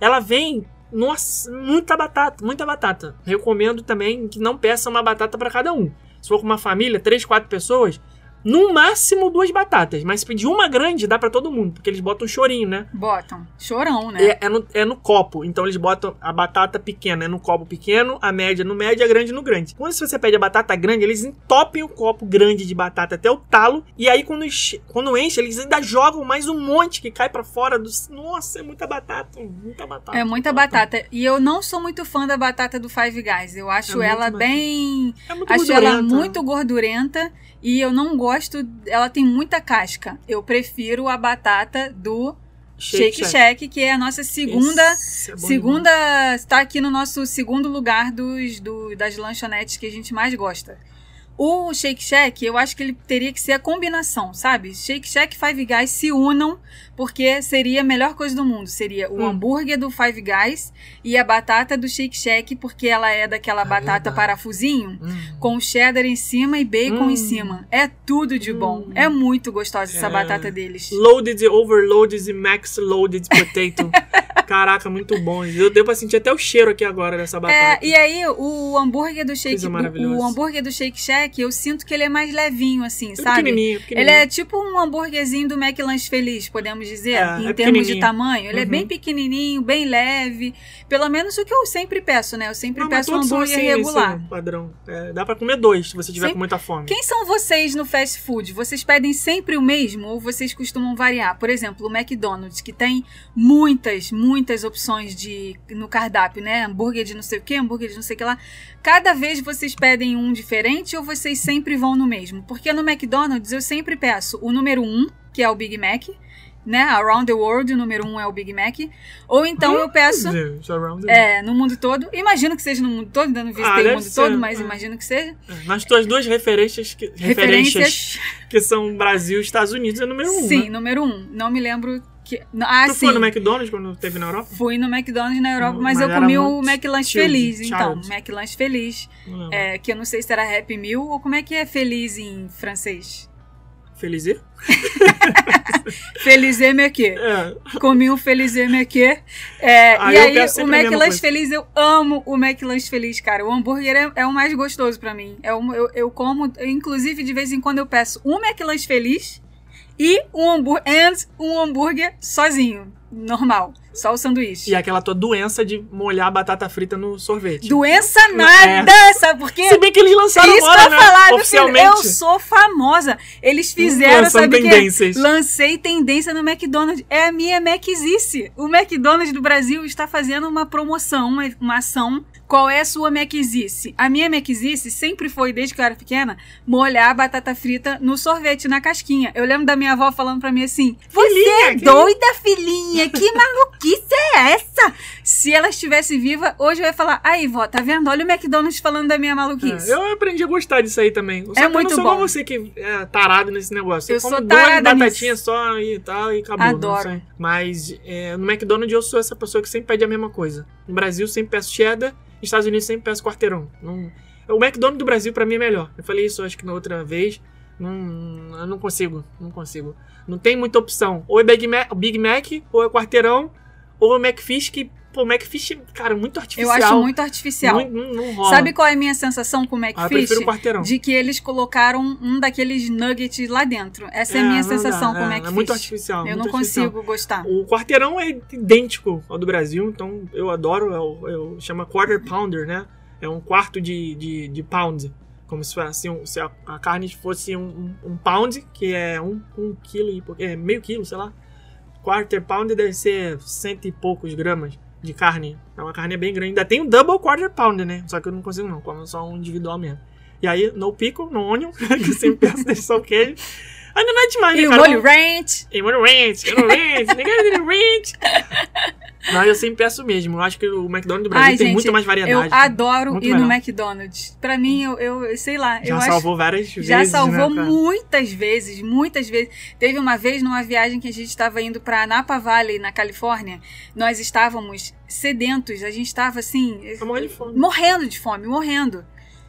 ela vem. Nossa, muita batata, muita batata. Recomendo também que não peça uma batata pra cada um. Se for com uma família, três, quatro pessoas, no máximo duas batatas. Mas se pedir uma grande, dá pra todo mundo, porque eles botam chorinho, né? Botam. Chorão, né? É, é no, é no copo. Então eles botam a batata pequena é no copo pequeno, a média no médio e a grande no grande. Quando você pede a batata grande, eles entopem o copo grande de batata até o talo. E aí quando, enche- quando enche, eles ainda jogam mais um monte que cai pra fora. Do, nossa, é muita batata. Muita batata. É muita batata. E eu não sou muito fã da batata do Five Guys. Eu acho É ela batata. bem. É muito Acho ela gordurenta. muito gordurenta. E eu não gosto. Ela tem muita casca. Eu prefiro a batata do Shake Shack, que é a nossa segunda. É Segunda. Está aqui no nosso segundo lugar dos, do- das lanchonetes que a gente mais gosta. O Shake Shack, eu acho que ele teria que ser a combinação, sabe? Shake Shack e Five Guys se unam, porque seria a melhor coisa do mundo. Seria o Hum. hambúrguer do Five Guys e a batata do Shake Shack, porque ela é daquela É batata verdade. parafusinho, Hum. com cheddar em cima e bacon Hum. em cima. É tudo de bom. Hum. É muito gostosa essa É. batata deles. Loaded, overloaded e max loaded potato. Caraca, muito bom. Eu deu pra sentir até o cheiro aqui agora dessa batata. É, e aí, o hambúrguer do Shake o hambúrguer do Shake Shack, eu sinto que ele é mais levinho, assim, É sabe? pequenininho, Ele pequenininho. é tipo um hambúrguerzinho do McLanche Feliz, podemos dizer, É, em é termos de tamanho. Ele é Uhum. bem pequenininho, bem leve. Pelo menos o que eu sempre peço, né? Eu sempre Não, peço um hambúrguer assim, regular. esse padrão. É, dá pra comer dois, se você tiver Sempre- com muita fome. Quem são vocês no fast food? Vocês pedem sempre o mesmo ou vocês costumam variar? Por exemplo, o McDonald's, que tem muitas, muitas opções de no cardápio, né? Hambúrguer de não sei o que, hambúrguer de não sei o que lá. Cada vez vocês pedem um diferente ou vocês sempre vão no mesmo? Porque no McDonald's eu sempre peço o número um, que é o Big Mac, né? Around the World, o número um é o Big Mac. Ou então eu peço. É, É, no mundo todo. Imagino que seja no mundo todo, ainda não visitei Ah, o mundo ser, todo, mas é. imagino que seja. É, Nas tuas duas referências que, referências Referências. que são Brasil e Estados Unidos, é número um. Sim, né? número um. Não me lembro que. Ah, Tu sim. foi no McDonald's quando teve na Europa? Fui no McDonald's na Europa, mas, mas eu comi o McLanche child, Feliz, então. child. McLanche Feliz. É, que eu não sei se era Happy Meal ou como é que é feliz em francês. Feliz? Feliz Mequê. É. Comi um Feliz Mequê. É, Ah, e aí, o McLanche. Feliz, eu amo o McLanche Feliz, cara. O hambúrguer é, é o mais gostoso pra mim. É o, eu, eu como, eu, inclusive, de vez em quando eu peço um McLanche Feliz e um hambúrguer, and um hambúrguer sozinho, normal. Só o sanduíche. E aquela tua doença de molhar batata frita no sorvete. Doença nada, sabe por quê? Se bem que eles lançaram Isso agora, que né? falar, filho, Oficialmente. eu sou famosa. Eles fizeram, Lançando sabe tendências. Lancei tendência no McDonald's. É a minha Maczice. O McDonald's do Brasil está fazendo uma promoção, uma, uma ação. Qual é a sua Maczice? A minha Maczice sempre foi, desde que eu era pequena, molhar a batata frita no sorvete, na casquinha. Eu lembro da minha avó falando pra mim assim: Você Filhinha, é que- doida, filhinha? Que maluquice é essa? Se ela estivesse viva, hoje eu ia falar: Aí, vó, tá vendo? Olha o McDonald's falando da minha maluquice. É, eu aprendi a gostar disso aí também. Só eu muito não sou bom. você que é tarado nesse negócio. Eu como sou tarada batatinhas só e tal e acabou. Adoro. Mas é, no McDonald's eu sou essa pessoa que sempre pede a mesma coisa. No Brasil sempre peço cheddar, nos Estados Unidos sempre peço quarteirão. Não- O McDonald's do Brasil pra mim é melhor. Eu falei isso acho que na outra vez. Não, eu não consigo, não consigo. Não tem muita opção. Ou é Big Mac, Big Mac ou é quarteirão, ou é McFish que, pô, McFish, cara, muito Eu artificial. acho muito artificial. Não, não, não rola. Sabe qual é a minha sensação com o ah, eu McFish? prefiro quarteirão. de que eles colocaram um daqueles nuggets lá dentro. Essa é, a minha não dá, sensação com o é, McFish. É muito artificial. Eu muito não artificial. consigo gostar. O quarteirão é idêntico ao do Brasil, então eu adoro. É o, é o- chama quarter pounder, né? É um quarto de, de, de pound. Como se, fosse um- se a, carne fosse um, um, um pound, que é um, um quilo e é meio quilo, sei lá. Quarter pound deve ser cento e poucos gramas de carne. É uma carne bem grande. Ainda tem o double quarter pounder, né? Só que eu não consigo não, como só um individual mesmo. E aí, no pickle, no onion, que eu sempre peço, deixa só o queijo. Ainda não é demais, E né, o cara? molho ranch. E molho ranch, e molho ranch, tem ranch. Mas eu sempre peço mesmo. Eu acho que o McDonald's do Brasil Ai, tem gente, muito mais Eu variedade. adoro Muito ir no melhor. McDonald's. Pra mim, eu, eu sei lá, Já eu acho salvou várias vezes. Já salvou né, muitas vezes, muitas vezes. Teve uma vez numa viagem que a gente estava indo para Napa Valley, na Califórnia. Nós estávamos sedentos, a gente estava assim, Tá morrendo de fome. morrendo de fome, morrendo.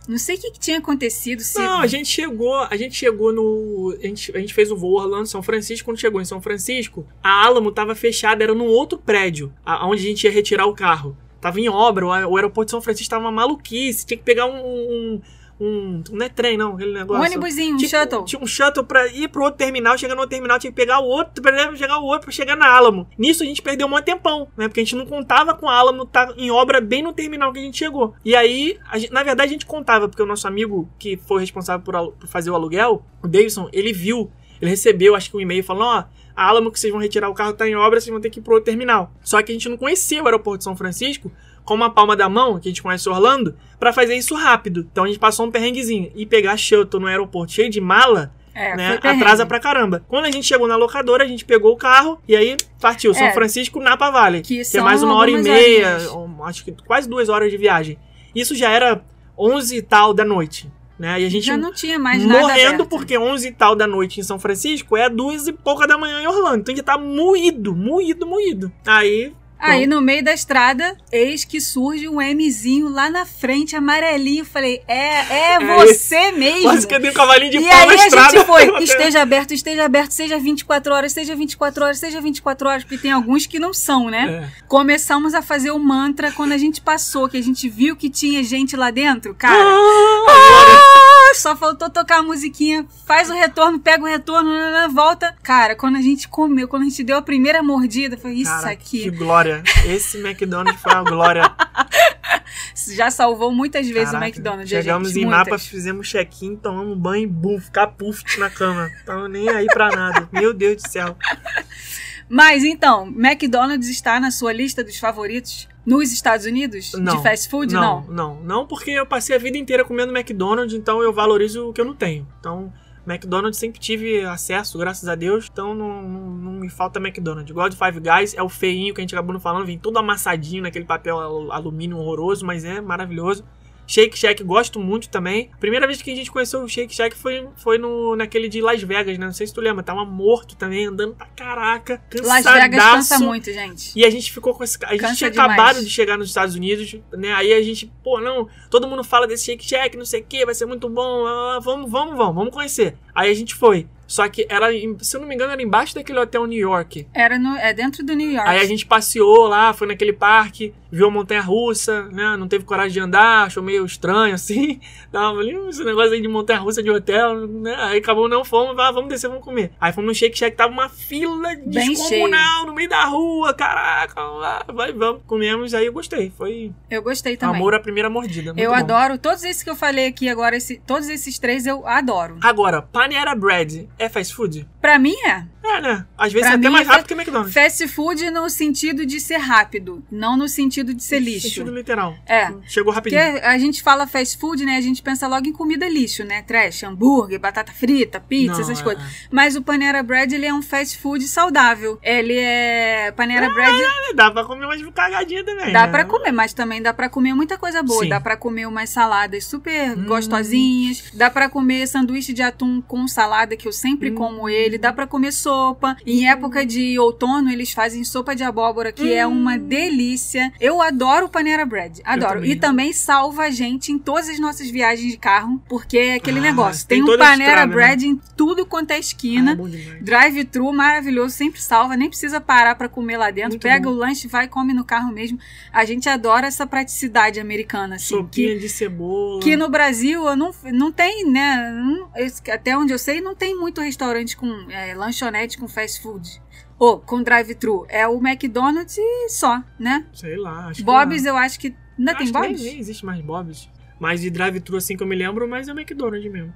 Não sei o que, que tinha acontecido. Se... Não, a gente chegou, a gente chegou no, a gente, a gente fez o voo Orlando São Francisco, quando chegou em São Francisco, a Alamo tava fechada, era num outro prédio, a- onde a gente ia retirar o carro. Tava em obra, o, aeroporto de São Francisco tava uma maluquice, tinha que pegar um, um, um não é trem não, aquele um negócio. ônibusinho, um Tipo, shuttle. Tinha um shuttle pra ir pro outro terminal, chegar no outro terminal, tinha que pegar o outro, pra chegar o outro pra chegar na Alamo. Nisso a gente perdeu um tempão, né? Porque a gente não contava com a Alamo tá em obra bem no terminal que a gente chegou. E aí, gente- na verdade, a gente contava, porque o nosso amigo que foi responsável por, por fazer o aluguel, o Davidson, ele viu, ele recebeu, acho que um e-mail falando, ó, a Alamo que vocês vão retirar o carro tá em obra, vocês vão ter que ir pro outro terminal. Só que a gente não conhecia o aeroporto de São Francisco com uma palma da mão, que a gente conhece Orlando, pra fazer isso rápido. Então a gente passou um perrenguezinho. E pegar shuttle no aeroporto cheio de mala, É, né, atrasa pra caramba. Quando a gente chegou na locadora, a gente pegou o carro e aí partiu. São É. Francisco, Napa Valley. Que Que é mais uma hora e meia, um, acho que quase duas horas de viagem. Isso já era 11 e tal da noite. Né? E a gente Já não tinha mais nada morrendo aberto. porque 11 e tal da noite em São Francisco é duas e pouca da manhã em Orlando. Então a gente tá moído, moído, moído. Aí Aí no meio da estrada, eis que surge um Mzinho lá na frente, amarelinho. Falei, é, é você é mesmo. Quase que dei um cavalinho de e pau aí na a estrada. gente foi, esteja aberto, esteja aberto, seja 24 horas, seja 24 horas, seja 24 horas, porque tem alguns que não são, né? É. Começamos a fazer o mantra quando a gente passou, que a gente viu que tinha gente lá dentro, cara. Ah, só faltou tocar a musiquinha, faz o retorno, pega o retorno, nanana, volta. Cara, quando a gente comeu, quando a gente deu a primeira mordida, foi isso Cara, aqui. que glória. Esse McDonald's foi uma glória. Já salvou muitas vezes Caraca, o McDonald's. Chegamos gente, em muitas. Napa, fizemos check-in, tomamos banho e bum, ficar puff na cama. Tava nem aí pra nada. Meu Deus do céu. Mas então, McDonald's está na sua lista dos favoritos nos Estados Unidos? Não. De fast food? Não, Não. não, não, porque eu passei a vida inteira comendo McDonald's, então eu valorizo o que eu não tenho. Então, McDonald's sempre tive acesso, graças a Deus, então não, não, não me falta McDonald's. Igual de Five Guys, é o feinho que a gente acabou não falando, vem todo amassadinho naquele papel al- alumínio horroroso, mas é maravilhoso. Shake Shack gosto muito também. Primeira vez que a gente conheceu o Shake Shack foi, foi no, naquele de Las Vegas, né? Não sei se tu lembra, tava morto também, andando pra caraca, Las cansadaço. Vegas cansa muito, gente. E a gente ficou com esse. A gente Cansa tinha demais. acabado de chegar nos Estados Unidos, né? Aí a gente, pô, não, todo mundo fala desse Shake Shack, não sei o que, vai ser muito bom, ah, vamos, vamos, vamos, vamos conhecer. Aí a gente foi. Só que era, se eu não me engano, era embaixo daquele hotel New York. Era no, é dentro do New York. Aí a gente passeou lá, foi naquele parque, viu a montanha russa, né? Não teve coragem de andar, achou meio estranho assim. Tava ali, esse negócio aí de montanha russa de hotel, né? Aí acabou, não fomos, ah, vamos descer, vamos comer. Aí fomos no Shake Shack, tava uma fila descomunal no meio da rua, caraca, lá, vai, vamos, comemos, aí eu gostei. Foi Eu gostei também. amor à primeira mordida. eu bom. adoro. Todos esses que eu falei aqui agora, esse- todos esses três eu adoro. Agora, Panera Bread é fast food? Pra mim é. É, né? Às vezes Pra é até mais é rápido que McDonald's. Fast food no sentido de ser rápido, não no sentido de ser lixo. Sentido literal. É. Chegou Porque rapidinho. a gente fala fast food, né? A gente pensa logo em comida lixo, né? Trash, hambúrguer, batata frita, pizza, Não, essas é, coisas. é. Mas o Panera Bread, ele é um fast food saudável. Ele é... Panera Bread É, Dá pra comer umas cagadinhas também. dá né? pra comer, mas também dá pra comer muita coisa boa. Sim. Dá pra comer umas saladas super Hum. gostosinhas. Dá pra comer sanduíche de atum com salada, que eu sempre Hum. como ele. Dá pra comer sopa. Em época de outono, eles fazem sopa de abóbora, que é uma delícia. Eu adoro o Panera Bread. Adoro. também. E também salva a gente em todas as nossas viagens de carro, porque é aquele Ah, negócio. tem Tem, um Panera estrada, né? Bread em tudo quanto é Ah, esquina. é bom demais. Drive-thru maravilhoso, sempre salva, nem precisa parar pra comer lá dentro. Muito Pega bom. o lanche, vai e come no carro mesmo. A gente adora essa praticidade americana, assim. Sopinha Que, de cebola. que no Brasil eu não, não tem, né? não- até onde eu sei, não tem muito restaurante com é, lanchonete com fast food. Ou com drive-thru. É o McDonald's e só, né? Sei lá, acho Bob's eu acho que. Ainda não. tem Acho que nem, Bob's? nem existe mais Bob's. Mas de drive-thru, assim que eu me lembro, mas é o McDonald's mesmo.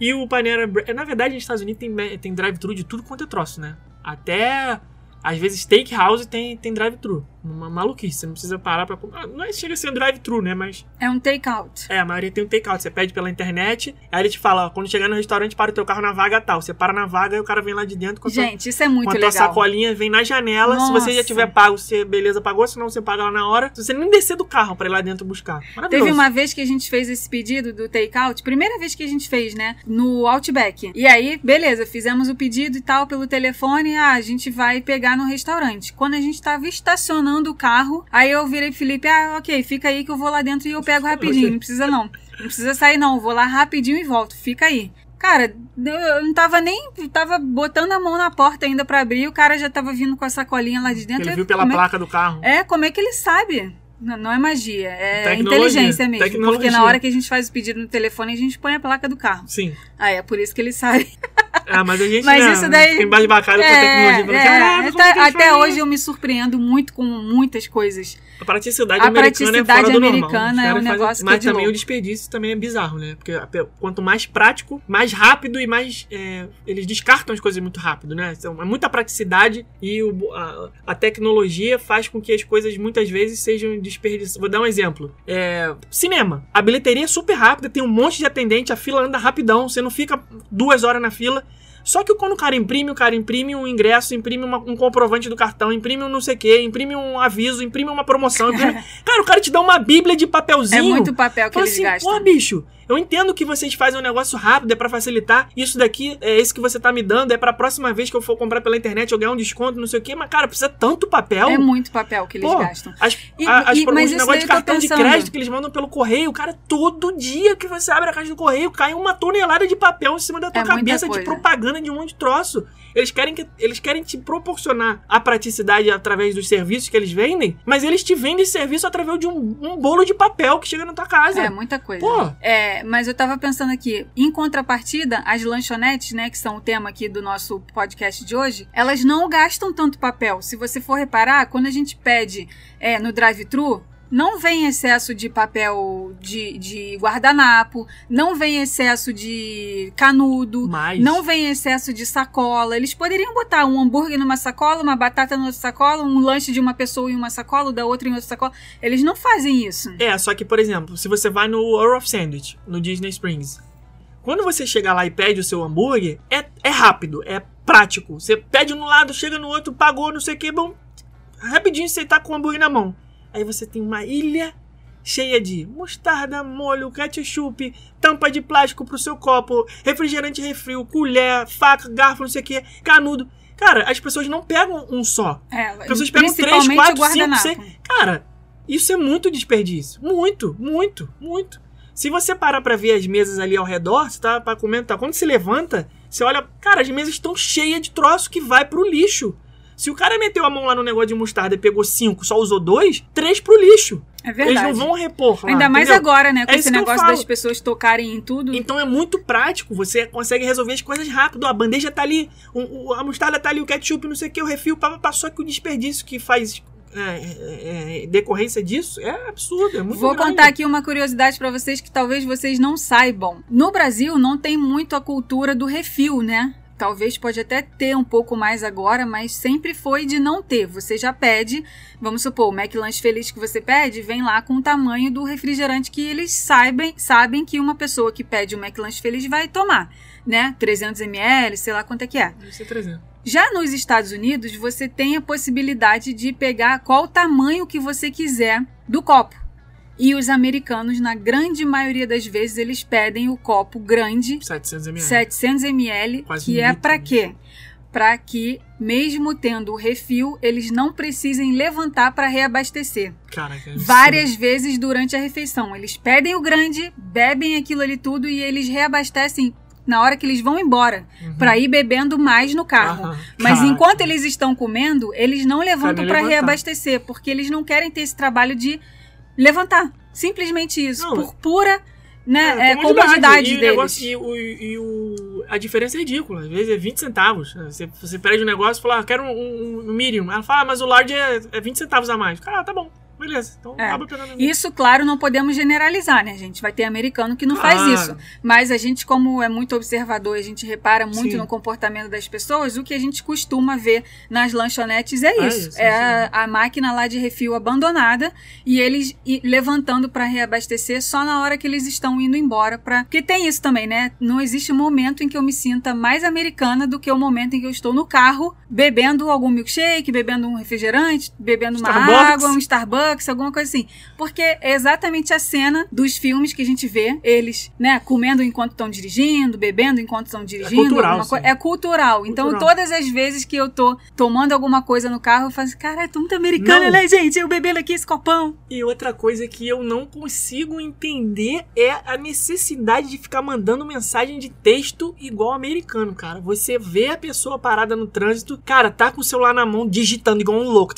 E o Panera Bread... Na verdade, nos Estados Unidos tem, tem drive-thru de tudo quanto é troço, né? Até... Às vezes, steakhouse tem, tem drive-thru. Uma maluquice, você não precisa parar pra comer. Ah, Não é, chega a ser um drive-thru, né? Mas É um take-out. É, a maioria tem um take-out. Você pede pela internet, aí ele te fala, ó, quando chegar no restaurante, para o teu carro na vaga tal. Você para na vaga e o cara vem lá de dentro com a tua, Gente, isso é muito com a tua legal. sacolinha, vem na janela. Se você já Nossa. tiver pago, você, beleza, pagou. Se não, você paga lá na hora. Se você nem descer do carro pra ir lá dentro buscar. Teve uma vez que a gente fez esse pedido do take-out, primeira vez que a gente fez, né? No Outback. E aí, beleza, fizemos o pedido e tal pelo telefone. Ah, a gente vai pegar no restaurante. Quando a gente tava estacionando o carro, aí eu virei Felipe, ah, ok, fica aí que eu vou lá dentro e eu pego rapidinho. Não precisa não. Não precisa sair não, eu vou lá rapidinho e volto. Fica aí. Cara, eu não tava nem. Tava botando a mão na porta ainda pra abrir, o cara já tava vindo com a sacolinha lá de dentro. Ele viu pela é- placa do carro. é, como é que ele sabe? Não, não é magia, é Tecnologia, inteligência mesmo. tecnologia. Porque na hora que a gente faz o pedido no telefone, a gente põe a placa do carro. Sim. Ah, é por isso que ele sabe. Ah, mas a gente Mas né, isso daí- fica embasbacado com a tecnologia. É, "Caraca, como até, até hoje eu me surpreendo muito com muitas coisas. A praticidade A americana praticidade é fora do normal. americana é um fazem- negócio que Mas é também louco. o desperdício também é bizarro, né? Porque quanto mais prático, mais rápido e mais... é, eles descartam as coisas muito rápido, né? Então, é muita praticidade e o- a, a tecnologia faz com que as coisas muitas vezes sejam desperdiçadas. Vou dar um exemplo. É, cinema. A bilheteria é super rápida, tem um monte de atendente, a fila anda rapidão, você não fica duas horas na fila. Só que quando o cara imprime, o cara imprime um ingresso, imprime uma- um comprovante do cartão, imprime um não sei o quê, imprime um aviso, imprime uma promoção. imprime- Cara, o cara te dá uma bíblia de papelzinho. É muito papel que Fala eles assim, gastam. pô, bicho, Eu entendo que vocês fazem um negócio rápido, é pra facilitar. Isso daqui, é esse que você tá me dando, é pra próxima vez que eu for comprar pela internet eu ganhar um desconto, não sei o quê. Mas, cara, precisa tanto papel. É muito papel que eles Pô, gastam. As, E- a- as, e- mas os negócios de cartão de crédito que eles mandam pelo correio, cara, todo dia que você abre a caixa do correio, cai uma tonelada de papel em cima da tua É cabeça de propaganda de um monte de troço. Eles querem, que, eles querem te proporcionar a praticidade através dos serviços que eles vendem, mas eles te vendem serviço através de um, um bolo de papel que chega na tua casa. É, muita coisa. Pô. É, mas eu tava pensando aqui, em contrapartida, as lanchonetes, né, que são o tema aqui do nosso podcast de hoje, elas não gastam tanto papel. Se você for reparar, quando a gente pede é, no drive-thru, não vem excesso de papel de, de guardanapo, não vem excesso de canudo, Mas. não vem excesso de sacola. Eles poderiam botar um hambúrguer numa sacola, uma batata numa sacola, um lanche de uma pessoa em uma sacola, o da outra em outra sacola. Eles não fazem isso. É, só que, por exemplo, se você vai no Earl of Sandwich, no Disney Springs, quando você chega lá e pede o seu hambúrguer, é, é rápido, é prático. Você pede no lado, chega no outro, pagou, não sei o que, bom, rapidinho você tá com o hambúrguer na mão. Aí você tem uma ilha cheia de mostarda, molho, ketchup, tampa de plástico pro seu copo, refrigerante refil, colher, faca, garfo, não sei o que, canudo. Cara, as pessoas não pegam um só. É, As pessoas pegam três, quatro, cinco, seis. Cara, isso é muito desperdício. Muito, muito, muito. Se você parar pra ver as mesas ali ao redor, você tá pra comentar. Quando se levanta, você olha. Cara, as mesas estão cheias de troço que vai pro lixo. Se o cara meteu a mão lá no negócio de mostarda e pegou cinco, só usou dois, três pro lixo. É verdade. Eles não vão repor. lá, Ainda mais entendeu? agora, né? Com É esse negócio das pessoas tocarem em tudo. Então é muito prático, você consegue resolver as coisas rápido. A bandeja tá ali, a mostarda tá ali, o ketchup, não sei o que, o refil, só que o desperdício que faz é, é, é, decorrência disso é absurdo, é muito Vou grande. contar aqui uma curiosidade pra vocês que talvez vocês não saibam. No Brasil não tem muito a cultura do refil, né? Talvez pode até ter um pouco mais agora, mas sempre foi de não ter. Você já pede, vamos supor, o McLanche Feliz que você pede, vem lá com o tamanho do refrigerante que eles sabem, sabem que uma pessoa que pede o McLanche Feliz vai tomar, né? 300 ml, sei lá quanto é que é. Deve ser 300. Já nos Estados Unidos, você tem a possibilidade de pegar qual tamanho que você quiser do copo. E os americanos, na grande maioria das vezes, eles pedem o copo grande, 700 ml. 700 ml, Quase que um é para quê? Para que, mesmo tendo o refil, eles não precisem levantar para reabastecer. Cara, que absurdo. Várias vezes durante a refeição. Eles pedem o grande, bebem aquilo ali tudo e eles reabastecem na hora que eles vão embora, Uhum. para ir bebendo mais no carro. Mas Cara, enquanto eles estão comendo, eles não levantam para reabastecer, porque eles não querem ter esse trabalho de levantar. Simplesmente isso, Não, por pura né, é, comodidade. comodidade e deles. negócio- e, o, e o- a diferença é ridícula. Às vezes é 20 centavos. Você, você pede um negócio e fala, ah, quero um, um, um medium. Ela fala, ah, mas o large é, é 20 centavos a mais. Cara, ah, tá bom. Beleza. Então É. acaba pegando. Isso, claro, não podemos generalizar, né, gente? Vai ter americano que não faz Claro. isso. Mas a gente, como é muito observador, a gente repara muito Sim. no comportamento das pessoas, o que a gente costuma ver nas lanchonetes é É isso. isso, é a, a máquina lá de refil abandonada e eles levantando para reabastecer só na hora que eles estão indo embora. Pra... Porque tem isso também, né? Não existe momento em que eu me sinta mais americana do que o momento em que eu estou no carro bebendo algum milkshake, bebendo um refrigerante, bebendo uma Starbucks. água, um Starbucks, alguma coisa assim. Porque é exatamente a cena dos filmes que a gente vê, eles, né, comendo enquanto estão dirigindo, bebendo enquanto estão dirigindo. cultural, alguma coi- sim. É cultural. Então, Cultural. todas as vezes que eu tô tomando alguma coisa no carro, eu falo assim, cara, é muito americana, Não. né, gente? Eu bebendo aqui esse copão. E outra coisa que eu não consigo entender é a necessidade de ficar mandando mensagem de texto igual americano, cara. Você vê a pessoa parada no trânsito, cara, tá com o celular na mão, digitando igual um louco.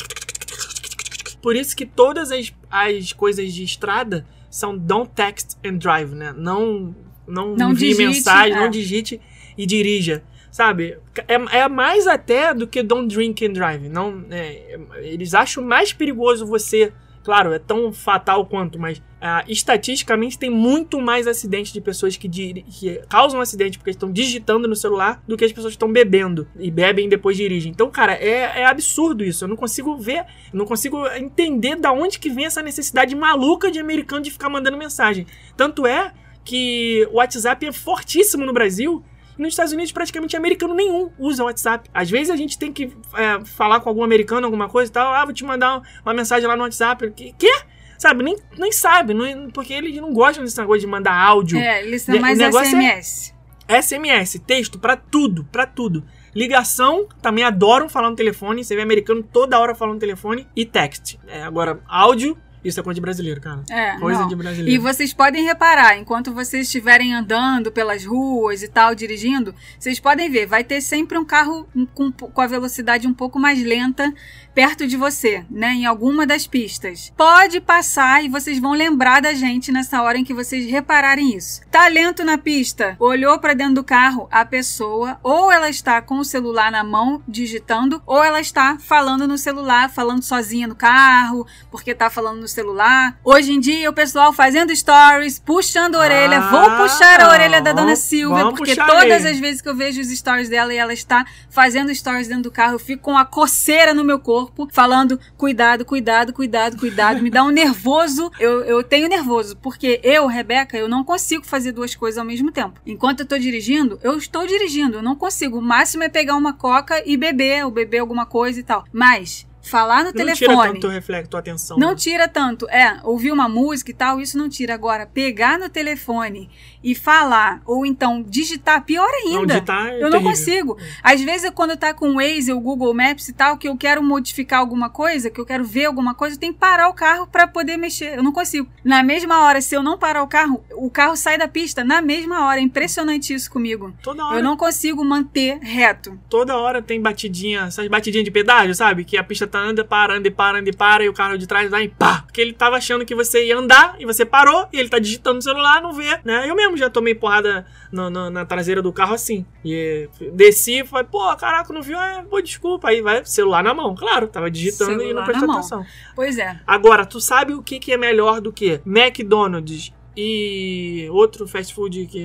Por isso que todas as, as coisas de estrada são don't text and drive, né? Não, não, Não envie digite, mensagem, é. não digite e dirija. Sabe? É, é mais até do que don't drink and drive. Não, é, eles acham mais perigoso você. Claro, é tão fatal quanto, mas ah, estatisticamente tem muito mais acidentes de pessoas que, que causam acidente porque estão digitando no celular do que as pessoas que estão bebendo e bebem e depois dirigem. Então, cara, é, é absurdo isso. Eu não consigo ver, não consigo entender da onde que vem essa necessidade maluca de americano de ficar mandando mensagem. Tanto é que o WhatsApp é fortíssimo no Brasil. Nos Estados Unidos, praticamente americano nenhum usa o WhatsApp. Às vezes a gente tem que é, falar com algum americano, alguma coisa e tal. Ah, vou te mandar uma mensagem lá no WhatsApp. Que? Quê? sabe, nem, nem sabe, não, porque eles não gostam desse negócio de mandar áudio. É, eles são mais SMS. É SMS, texto, pra tudo, pra tudo. Ligação, também adoram falar no telefone. Você vê americano toda hora falando no telefone. E text. É, agora, áudio, isso é coisa de brasileiro, cara. É, coisa não. de brasileiro. E vocês podem reparar, enquanto vocês estiverem andando pelas ruas e tal, dirigindo, vocês podem ver, vai ter sempre um carro com, com a velocidade um pouco mais lenta perto de você, né? Em alguma das pistas. Pode passar e vocês vão lembrar da gente nessa hora em que vocês repararem isso. Tá lento na pista, olhou para dentro do carro, a pessoa ou ela está com o celular na mão digitando, ou ela está falando no celular, falando sozinha no carro, porque tá falando no celular. Hoje em dia o pessoal fazendo stories, puxando a orelha, Ah, vou puxar a orelha da dona Silvia, porque todas as vezes que eu vejo os stories dela e ela está fazendo stories dentro do carro, eu fico com a coceira no meu corpo, falando cuidado, cuidado, cuidado, cuidado, me dá um nervoso. Eu, eu tenho nervoso, porque eu, Rebeca, eu não consigo fazer duas coisas ao mesmo tempo. Enquanto eu tô dirigindo, eu estou dirigindo, eu não consigo. O máximo é pegar uma coca e beber, ou beber alguma coisa e tal. Mas falar no não tira telefone. tanto teu reflexo, tua atenção. Não né? tira tanto. É, ouvir uma música e tal, isso não tira. Agora, pegar no telefone e falar, ou então digitar, pior Não, ainda. digitar é eu não terrível. consigo. Às vezes, quando tá com o Waze, o Google Maps e tal, que eu quero modificar alguma coisa, que eu quero ver alguma coisa, eu tenho que parar o carro para poder mexer. Eu não consigo. Na mesma hora, se eu não parar o carro, o carro sai da pista na mesma hora. É impressionante isso comigo. Toda hora, Eu não consigo manter reto. toda hora tem batidinha, essas batidinhas de pedágio, sabe? Que a pista tá anda, para, anda, para, anda, para, e o carro de trás vai e pá. Porque ele tava achando que você ia andar e você parou, e ele tá digitando no celular, não vê, né? Eu mesmo já tomei porrada na, na- na traseira do carro assim. E desci e falei, pô, caraca, não viu? É, pô, desculpa. Aí vai, celular na mão, claro, tava digitando e Celular não prestou na mão. atenção. Pois é. Agora, tu sabe o que, que é melhor do que McDonald's e outro fast food que.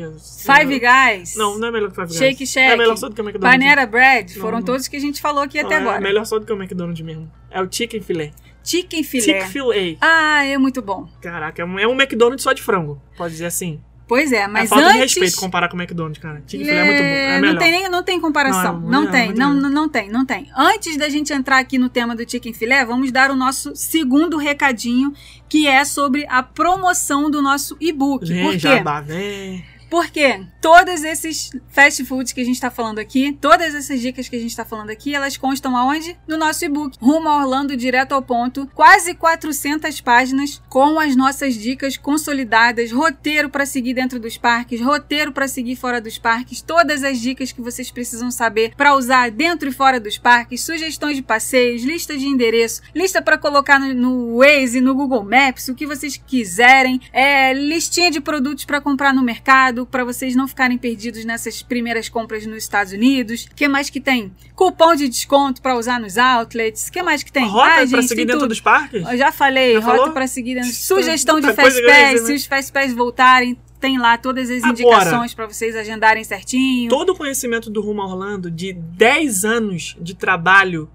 Five Guys. Não, não é melhor que Five Guys. Shake Shack, É melhor só do que o McDonald's. Panera Bread. Não, Foram não. todos que a gente falou aqui Não, até é agora. melhor só do que o McDonald's mesmo. É o Chicken Filé. Chicken filé. Chicken Filé. Ah, é muito bom. Caraca, é é um McDonald's só de frango. Pode dizer assim. Pois é, é mas falta antes... de respeito comparar com o McDonald's, cara. Chicken Filé é muito bom. É não melhor. tem nem não tem comparação. Não, Não, é- é tem, muito não, melhor. não, não tem, não tem. Antes da gente entrar aqui no tema do chicken filé, vamos dar o nosso segundo recadinho, que é sobre a promoção do nosso e-book. Por quê? jabá, vem. Porque todos esses fast foods que a gente está falando aqui, todas essas dicas que a gente está falando aqui, elas constam aonde? No nosso e-book. Rumo a Orlando direto ao ponto. Quase 400 páginas com as nossas dicas consolidadas, roteiro para seguir dentro dos parques, roteiro para seguir fora dos parques, todas as dicas que vocês precisam saber para usar dentro e fora dos parques, sugestões de passeios, lista de endereço, lista para colocar no, Waze, no Google Maps, o que vocês quiserem, é, listinha de produtos para comprar no mercado, para vocês não ficarem perdidos nessas primeiras compras nos Estados Unidos. O que mais que tem? Cupom de desconto para usar nos outlets. O que mais que tem? Rota pra gente, seguir dentro tudo. dos parques? Eu já falei, Já rota para seguir dentro. Sugestão de Tanta Fast coisa grande, Pass, né? se os Fast Pass voltarem, tem lá todas as indicações para vocês agendarem certinho. Todo o conhecimento do Rumo Orlando de 10 anos de trabalho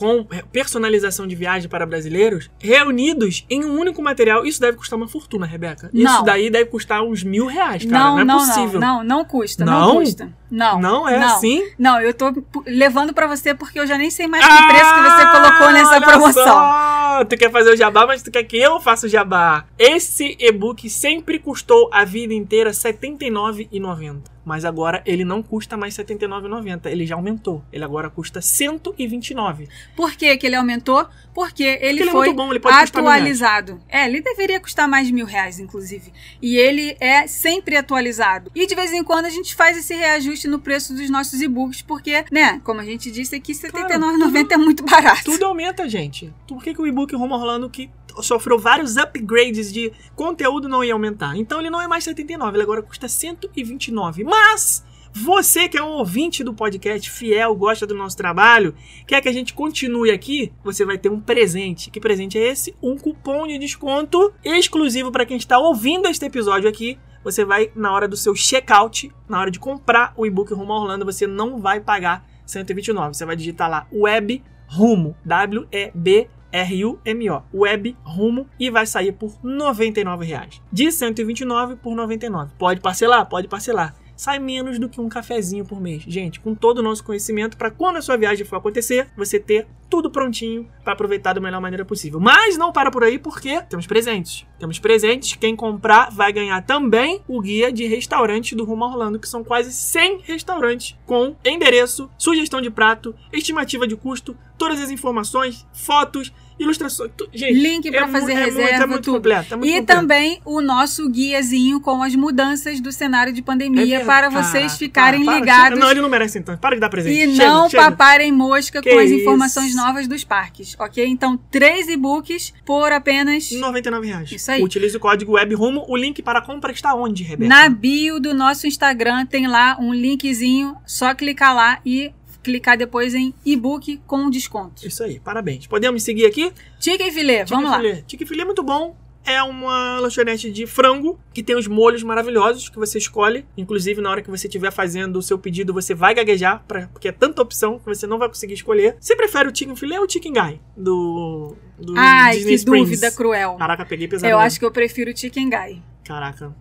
com personalização de viagem para brasileiros, reunidos em um único material. Isso deve custar uma fortuna, Rebeca. Isso Não. daí deve custar uns mil reais, cara. não, Não, é não, possível. não, não, não custa, não, Não? custa. Não, Não é assim? Não, eu tô levando pra você porque eu já nem sei mais que preço que você colocou nessa Ah, promoção. Só. Tu quer fazer o jabá, mas tu quer que eu faça o jabá. Esse e-book sempre custou a vida inteira R$ 79,90. Mas agora ele não custa mais R$ 79,90. Ele já aumentou. Ele agora custa R$ 129. Por que, que ele aumentou? Porque ele Porque ele é foi muito bom, ele atualizado. É, ele deveria custar mais de mil reais, inclusive. E ele é sempre atualizado. E de vez em quando a gente faz esse reajuste no preço dos nossos e-books, porque, né, como a gente disse aqui, R$ 79,90 é muito barato. Tudo aumenta, gente. Por que, que o e-book Rumo a Orlando, que sofreu vários upgrades de conteúdo, não ia aumentar? Então ele não é mais 79, ele agora custa 129. Mas você que é um ouvinte do podcast, fiel, gosta do nosso trabalho, quer que a gente continue aqui, você vai ter um presente. Que presente é esse? Um cupom de desconto exclusivo para quem está ouvindo este episódio aqui. Você vai, na hora do seu checkout, na hora de comprar o e-book Rumo a Orlando, você não vai pagar 129. Você vai digitar lá Web Rumo, W-E-B R-U-M-O, Web Rumo, e vai sair por 99 reais. De 129 por 99. Pode parcelar? Pode parcelar. Sai menos do que um cafezinho por mês. Gente, com todo o nosso conhecimento, para quando a sua viagem for acontecer, você ter tudo prontinho para aproveitar da melhor maneira possível. Mas não para por aí porque temos presentes. Temos presentes. Quem comprar vai ganhar também o guia de restaurantes do Rumo Orlando, que são quase 100 restaurantes com endereço, sugestão de prato, estimativa de custo, todas as informações, fotos ilustrações. Gente, Link para é fazer mu- é reserva, muito, é muito completo, é muito E completo. também o nosso guiazinho com as mudanças do cenário de É pandemia verdade. para vocês ficarem para, para, ligados. Não, ele não merece então. Para de dar presente. e Chega, não chega. paparem mosca Que com as isso. informações novas dos parques, ok? Então, três e-books por apenas 99 reais. Isso aí. Utilize o código web rumo. O link para compra está onde, Rebeca? Na bio do nosso Instagram tem lá um linkzinho, só clicar lá e clicar depois em e-book com desconto. Isso aí, parabéns. Podemos seguir aqui? Chicken filé, vamos lá. Tique filé é muito bom. É uma lanchonete de frango que tem os molhos maravilhosos que você escolhe. Inclusive, na hora que você estiver fazendo o seu pedido, você vai gaguejar, pra, porque é tanta opção que você não vai conseguir escolher. Você prefere o chicken filé ou o chicken guy? Do, do Ai, Disney que Springs? dúvida cruel. Caraca, peguei pesado. Eu acho que eu prefiro chicken guy. Caraca,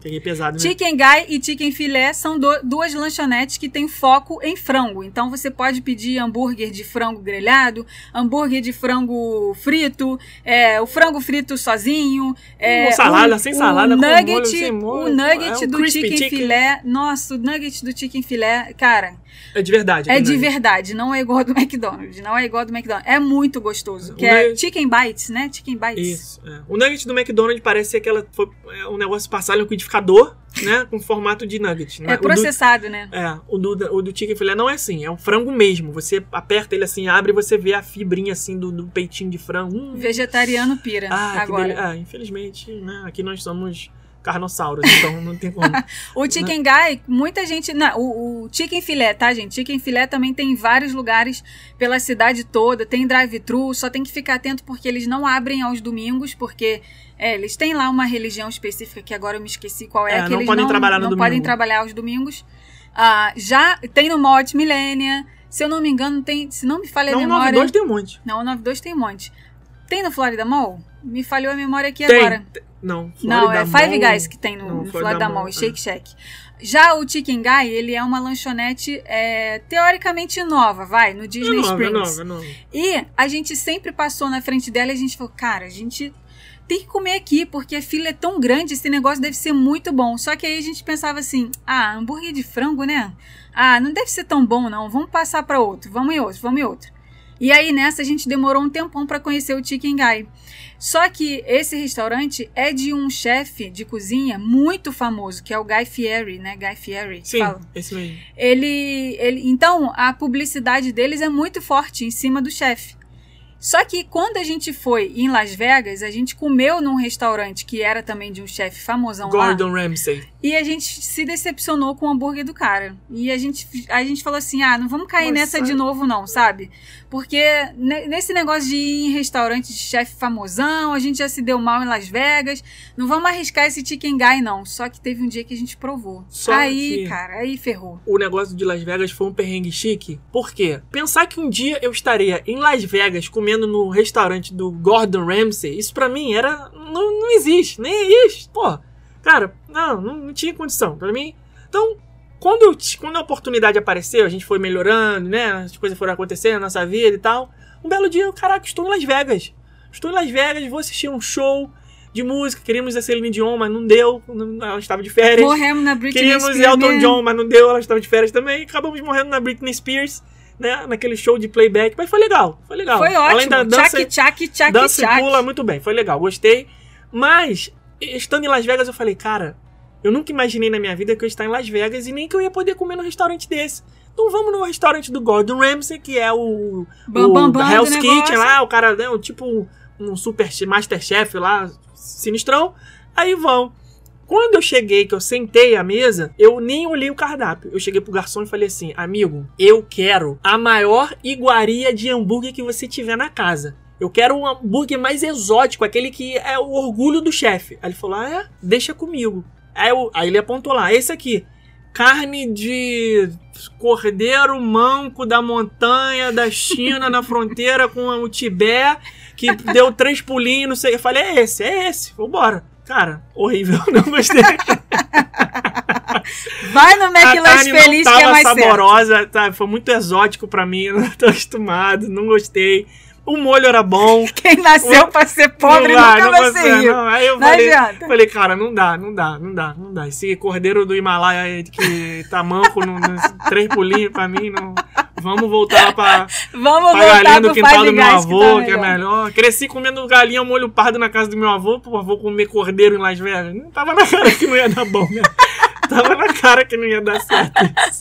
peguei pesado, né? Chicken Guy e Chicken Filé são do- duas lanchonetes que têm foco em frango. Então você pode pedir hambúrguer de frango grelhado, hambúrguer de frango frito, é, o frango frito sozinho, é, Com salada, o- sem o salada, com nugget, molho, sem molho. o nugget É, o do chicken, chicken. filé. Nossa, o nugget do chicken filé, cara, É de verdade. é de nugget. verdade. Não é igual ao do McDonald's. Não é igual ao do McDonald's. É muito gostoso. O Que é nugget- chicken bites, né? Chicken bites. Isso. é. O nugget do McDonald's parece ser aquela. Foi, é, um negócio passar no liquidificador, né? Com formato de nugget. né? É O do- processado, né? É, o do, o do chicken filé não é assim, é um frango mesmo. Você aperta ele assim, abre e você vê a fibrinha assim do, do peitinho de frango. Hum. Vegetariano pira Ah, agora. ah, infelizmente, né? Aqui nós somos carnossauros, então não tem como. O chicken guy, muita gente. Não, o, o chicken filé, tá, gente? Chicken filé também tem em vários lugares pela cidade toda. Tem drive-thru, só tem que ficar atento porque eles não abrem aos domingos, porque é, eles têm lá uma religião específica que agora eu me esqueci qual é, É, que não eles podem não, trabalhar no não domingo. podem trabalhar aos domingos. Ah, já tem no Malt Millennia. Se eu não me engano, tem. Se não me falha a memória. 92 tem um monte. Não, o 92 tem um monte. Tem no Florida Mall? Me falhou a memória aqui Tem. agora. Não, Não, Florida é Five Mall- Guys que tem no, Não, no Florida Mall, e é. Shake Shack. Já o Chicken Guy, ele é uma lanchonete é, teoricamente nova, vai, no É Disney nova, é Springs. nova, é nova. E a gente sempre passou na frente dela e a gente falou, cara, a gente tem que comer aqui, porque a fila é tão grande, esse negócio deve ser muito bom. Só que aí a gente pensava assim, ah, hambúrguer de frango, né? Ah, não deve ser tão bom não, vamos passar para outro, vamos em outro, vamos em outro. E aí nessa a gente demorou um tempão para conhecer o Chicken Guy. Só que esse restaurante é de um chefe de cozinha muito famoso, que é o Guy Fieri, né? Guy Fieri. Sim, fala. esse mesmo. Ele, ele, então a publicidade deles é muito forte em cima do chefe. Só que quando a gente foi em Las Vegas, a gente comeu num restaurante que era também de um chefe famosão lá. Gordon Ramsay. E a gente se decepcionou com o hambúrguer do cara. E a gente, a gente falou assim: ah, não vamos cair Nossa. nessa de novo, não, sabe? Porque ne- nesse negócio de ir em restaurante de chefe famosão, a gente já se deu mal em Las Vegas. Não vamos arriscar esse chicken guy, não. Só que teve um dia que a gente provou. Só aí, que- cara, aí ferrou. o negócio de Las Vegas foi um perrengue chique. Por quê? Pensar que um dia eu estaria em Las Vegas comendo no restaurante do Gordon Ramsay, isso pra mim era. Não, não existe, nem existe. Pô, cara, não, não, não tinha condição. Pra mim. Então, quando, eu, quando a oportunidade apareceu, a gente foi melhorando, né? As coisas foram acontecendo na nossa vida e tal. Um belo dia, eu, caraca, estou em Las Vegas. Estou em Las Vegas, vou assistir um show de música. Queríamos a Celine Dion, mas não deu. ela estava de férias. Morremos na Britney Queríamos Spears Elton mesmo. John, mas não deu, ela estava de férias também. Acabamos morrendo na Britney Spears, né? Naquele show de playback. Mas foi legal, foi legal. Foi ótimo. Além da dança, Tchac, tchac, tchac, dança e tchac. pula, muito bem, foi legal, gostei. Mas, estando em Las Vegas, eu falei, cara, eu nunca imaginei na minha vida que eu ia estar em Las Vegas e nem que eu ia poder comer num restaurante desse. Então vamos no restaurante do Gordon Ramsay, que é o, Bam, o bam, bam Hell's. Kitchen lá, o cara, né, o tipo um super che- masterchef lá, sinistrão. Aí vão. Quando eu cheguei, que eu sentei à mesa, eu nem olhei o cardápio. Eu cheguei pro garçom e falei assim: Amigo, eu quero a maior iguaria de hambúrguer que você tiver na casa. Eu quero um hambúrguer mais exótico, aquele que é o orgulho do chefe. Aí ele falou: Ah, é? Deixa comigo. Aí, eu- aí ele apontou lá: Esse aqui. Carne de cordeiro manco da montanha da China na fronteira com o Tibete, que deu três pulinhos, não sei. Eu falei: É esse, é esse, vambora. Cara, horrível, não gostei. Vai no McLanche Feliz não que é tava mais certo. saborosa, tá? Foi muito exótico pra mim, eu não tô acostumado, não gostei. O molho era bom. Quem nasceu pra ser pobre não dá, nunca não vai ser rico. não. Aí eu Não falei, adianta. falei, cara, não dá, não dá, não dá, não dá. Esse cordeiro do Himalaia que tá manco, três pulinhos pra mim, não. Vamos voltar pra, Vamos pra galinha do quintal do meu avô, tá que, é melhor. Cresci comendo galinha molho pardo na casa do meu avô, pô, avô comer cordeiro em Las Vegas. Não tava na cara que não ia dar bom, né? Tava na cara que não ia dar certo isso.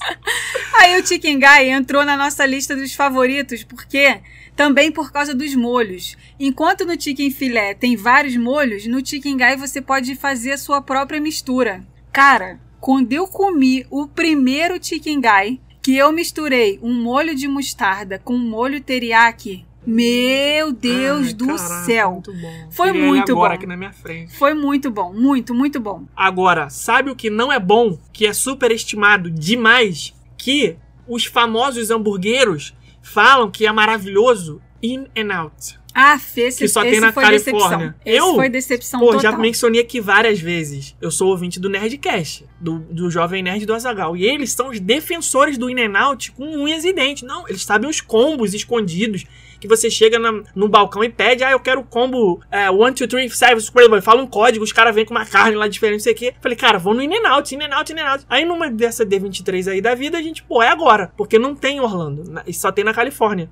Aí o Chicken Guy entrou na nossa lista dos favoritos, porque também por causa dos molhos. Enquanto no Chicken Filé tem vários molhos, no Chicken Guy você pode fazer a sua própria mistura. Cara, quando eu comi o primeiro Chicken Guy, que eu misturei um molho de mostarda com um molho teriyaki, meu Deus Ai, do caraca, céu. Muito bom. Foi Queria muito agora bom. aqui na minha frente. Foi muito bom, muito, muito bom. Agora, sabe o que não é bom, que é superestimado demais, que os famosos hamburgueros falam que é maravilhoso? In and Out. Ah, esse, Que só esse tem na foi Califórnia. decepção. Esse Eu, foi decepção Pô, total. já mencionei aqui várias vezes. Eu sou ouvinte do Nerdcast, do, do Jovem Nerd do Azagal. E eles são os defensores do In and Out com unhas e dentes. Não, eles sabem os combos escondidos. Que você chega na- no balcão e pede, ah, eu quero o combo 1, 2, 3, 7, Scrabble. Fala um código, os caras vêm com uma carne lá diferente, não sei o quê. Falei, cara, vou no In and Out, In and Out, In and Out. Aí numa dessa D23 aí da vida, a gente, pô, é agora. Porque não tem em Orlando, na- e só tem na Califórnia.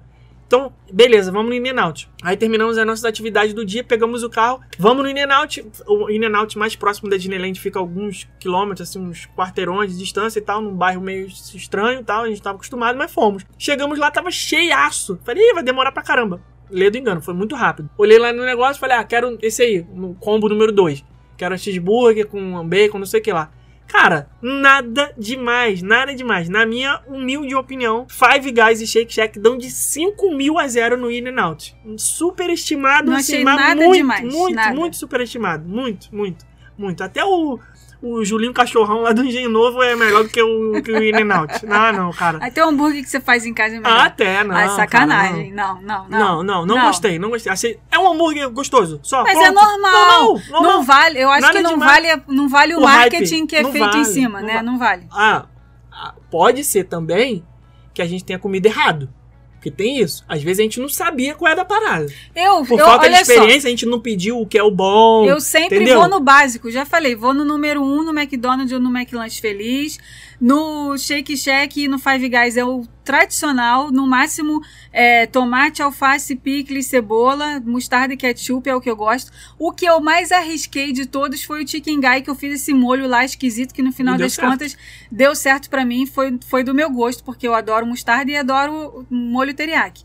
Então, beleza, vamos no In-N-Out. Aí terminamos as nossas atividades do dia, pegamos o carro, vamos no In-N-Out. O In-N-Out mais próximo da Disneyland fica alguns quilômetros, assim, uns quarteirões de distância e tal, num bairro meio estranho e tal, a gente tava acostumado, mas fomos. Chegamos lá, tava cheiaço. Falei, vai demorar pra caramba. Lê do engano, foi muito rápido. Olhei lá no negócio, falei, ah, quero esse aí, no combo número 2. Quero um cheeseburger com bacon, não sei o que lá. Cara, nada demais, nada demais. Na minha humilde opinião, Five Guys e Shake Shack dão de 5 mil a 0 no In n Out. Superestimado, Não assim, achei mas nada muito, demais, muito, nada. muito superestimado. Muito, muito, muito. Até o, o Julinho Cachorrão lá do Engenho Novo é melhor do que o, que o In n Out. Não, não, cara. Até o hambúrguer que você faz em casa é melhor. Ah, Até, não. ah, cara, sacanagem. não. Não, não, não, não, não, Não. gostei, não gostei. Achei- é um hambúrguer gostoso, só. Mas pronto. é normal. Normal, normal. Não vale, eu acho Nada que não demais. vale, não vale o, O marketing hype. que é Não feito em vale, cima, não né? vale. Não vale. Ah, ah, pode ser também que a gente tenha comido errado. Porque tem isso. Às vezes a gente não sabia qual era a parada. Eu, Por eu falta de olha só, experiência, a gente não pediu o que é o bom. Eu sempre entendeu? vou no básico, já falei, vou no número um no McDonald's ou no McLanche Feliz, no Shake Shack e no Five Guys é o tradicional, no máximo é, tomate, alface, picles, cebola, mostarda e ketchup é o que eu gosto. O que eu mais arrisquei de todos foi o Chicken Guy, que eu fiz esse molho lá esquisito, que no final das certo. contas deu certo pra mim, foi, foi do meu gosto, porque eu adoro mostarda e adoro molho teriyaki.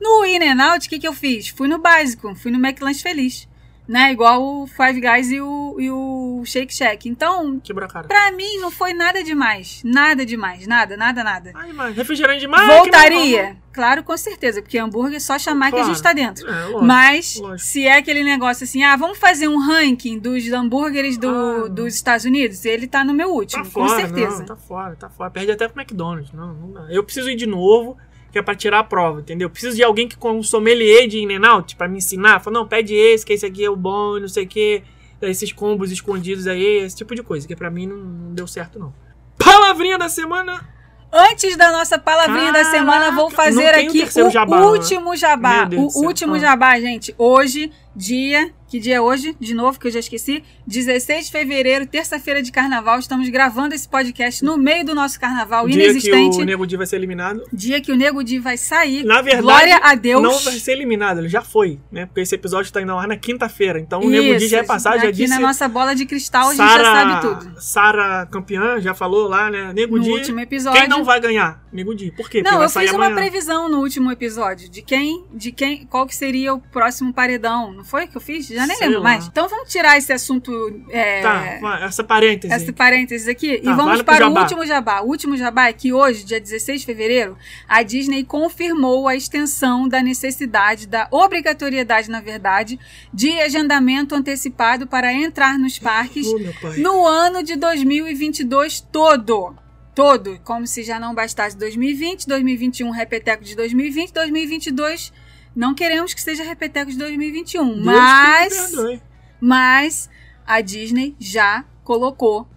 No In n Out, o que, que eu fiz? Fui no básico, fui no McLanche Feliz. Né? Igual o Five Guys e o, e o Shake Shack. Então, pra mim, não foi nada demais. Nada demais. Nada, nada, nada. Ai, mas refrigerante demais. Voltaria? Claro, com certeza. Porque hambúrguer é só chamar que a Claro. gente tá dentro. É, lógico. Mas, lógico. se é aquele negócio assim, ah, vamos fazer um ranking dos hambúrgueres do, Ah. dos Estados Unidos, ele tá no meu último, Tá com fora, certeza. Não, tá fora, tá fora. Perde até pro McDonald's. Não, não. Eu preciso ir de novo, que é pra tirar a prova, entendeu? Preciso de alguém que com um sommelier de In-N-Out pra me ensinar. Fala, não, pede esse, que esse aqui é o bom, não sei o que. Esses combos escondidos aí, esse tipo de coisa. Que pra mim não, não deu certo, não. Palavrinha da semana. Antes da nossa palavrinha da Caraca, semana, vou fazer aqui o jabá, último jabá. O último Ah. jabá, gente. Hoje, dia. Que dia é hoje? De novo, que eu já esqueci. 16 de fevereiro, terça-feira de carnaval. Estamos gravando esse podcast no meio do nosso carnaval Dia inexistente. que o Nego Di vai ser eliminado. Dia que o Nego Di vai sair. Na verdade, Glória a Deus. não vai ser eliminado, ele já foi, né? Porque esse episódio tá indo ao ar na quinta-feira. Então o Nego Di já é passado, já aqui disse. na nossa bola de cristal, a gente já sabe tudo. Sara campeã já falou lá, né? Nego No Di. último episódio. Quem não vai ganhar? Nego Di. Por quê? Porque Não, vai eu fiz uma amanhã. previsão no último episódio de quem, de quem, qual que seria o próximo paredão. Não foi que eu fiz? Já nem Sei lembro lá. mais. Então vamos tirar esse assunto, é, Tá, essa parêntese. essa parênteses aqui Tá, e vamos vale para o último jabá. O último jabá é que hoje, dia 16 de fevereiro, a Disney confirmou a extensão da necessidade, da obrigatoriedade, na verdade, de agendamento antecipado para entrar nos parques Oh, no ano de 2022 todo. Todo. Como se já não bastasse 2020, 2021, repeteco de 2020, 2022. Não queremos que seja repeteco de 2021. Deus mas, mas a Disney já colocou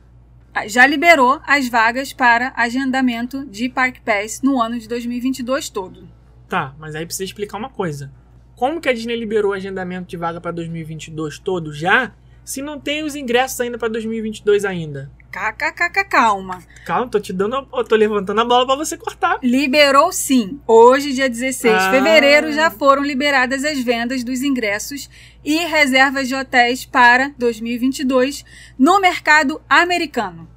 já liberou as vagas para agendamento de Park Pass no ano de 2022 todo. Tá, mas aí precisa explicar uma coisa. Como que a Disney liberou o agendamento de vaga para 2022 todo já, se não tem os ingressos ainda para 2022 ainda? KKKK, calma. Calma, tô te dando, eu tô levantando a bola para você cortar. Liberou sim. Hoje, dia 16 de Ah. fevereiro, já foram liberadas as vendas dos ingressos e reservas de hotéis para 2022 no mercado americano.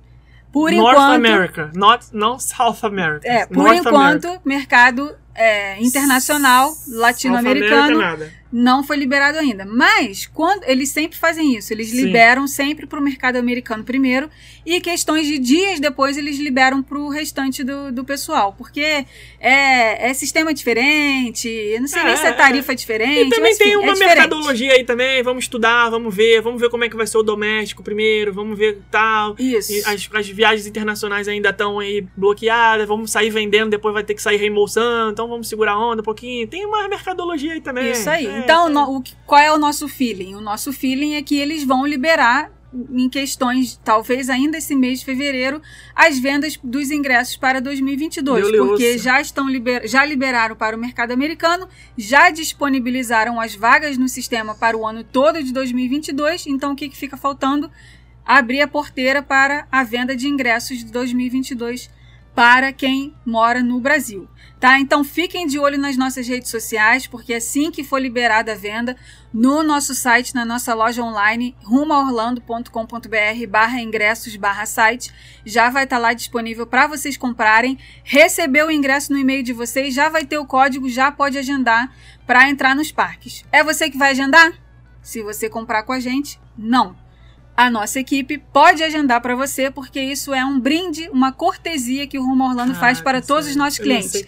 Por North enquanto, America, not, não South America. é, por North enquanto, America. mercado é, internacional, latino-americano, não foi liberado ainda. Mas quando eles sempre fazem isso, eles Sim. liberam sempre para o mercado americano primeiro e questões de dias depois eles liberam para o restante do, do pessoal, porque é, é sistema diferente, não sei É, nem se é é, tarifa diferente. E também tem uma é diferente. mercadologia aí também, vamos estudar, vamos ver, vamos ver como é que vai ser o doméstico primeiro, vamos ver tal. Isso. As, as viagens internacionais ainda estão aí bloqueadas, vamos sair vendendo, depois vai ter que sair reembolsando, então vamos segurar a onda um pouquinho. Tem uma mercadologia aí também. Isso aí. É, então, é. no- o qual é o nosso feeling? O nosso feeling é que eles vão liberar, em questões, talvez ainda esse mês de fevereiro, as vendas dos ingressos para 2022. Deu-lhe porque já estão liber, já liberaram para o mercado americano, já disponibilizaram as vagas no sistema para o ano todo de 2022. Então, o que, que fica faltando? Abrir a porteira para a venda de ingressos de 2022 para quem mora no Brasil. Tá? Então fiquem de olho nas nossas redes sociais, porque assim que for liberada a venda, no nosso site, na nossa loja online, rumaorlando.com.br barra ingressos barra site, já vai estar lá disponível para vocês comprarem. Recebeu o ingresso no e-mail de vocês, já vai ter o código, já pode agendar para entrar nos parques. É você que vai agendar? Se você comprar com a gente, não a nossa equipe pode agendar para você, porque isso é um brinde, uma cortesia que o Rumo Orlando faz Ah, para isso todos os nossos clientes.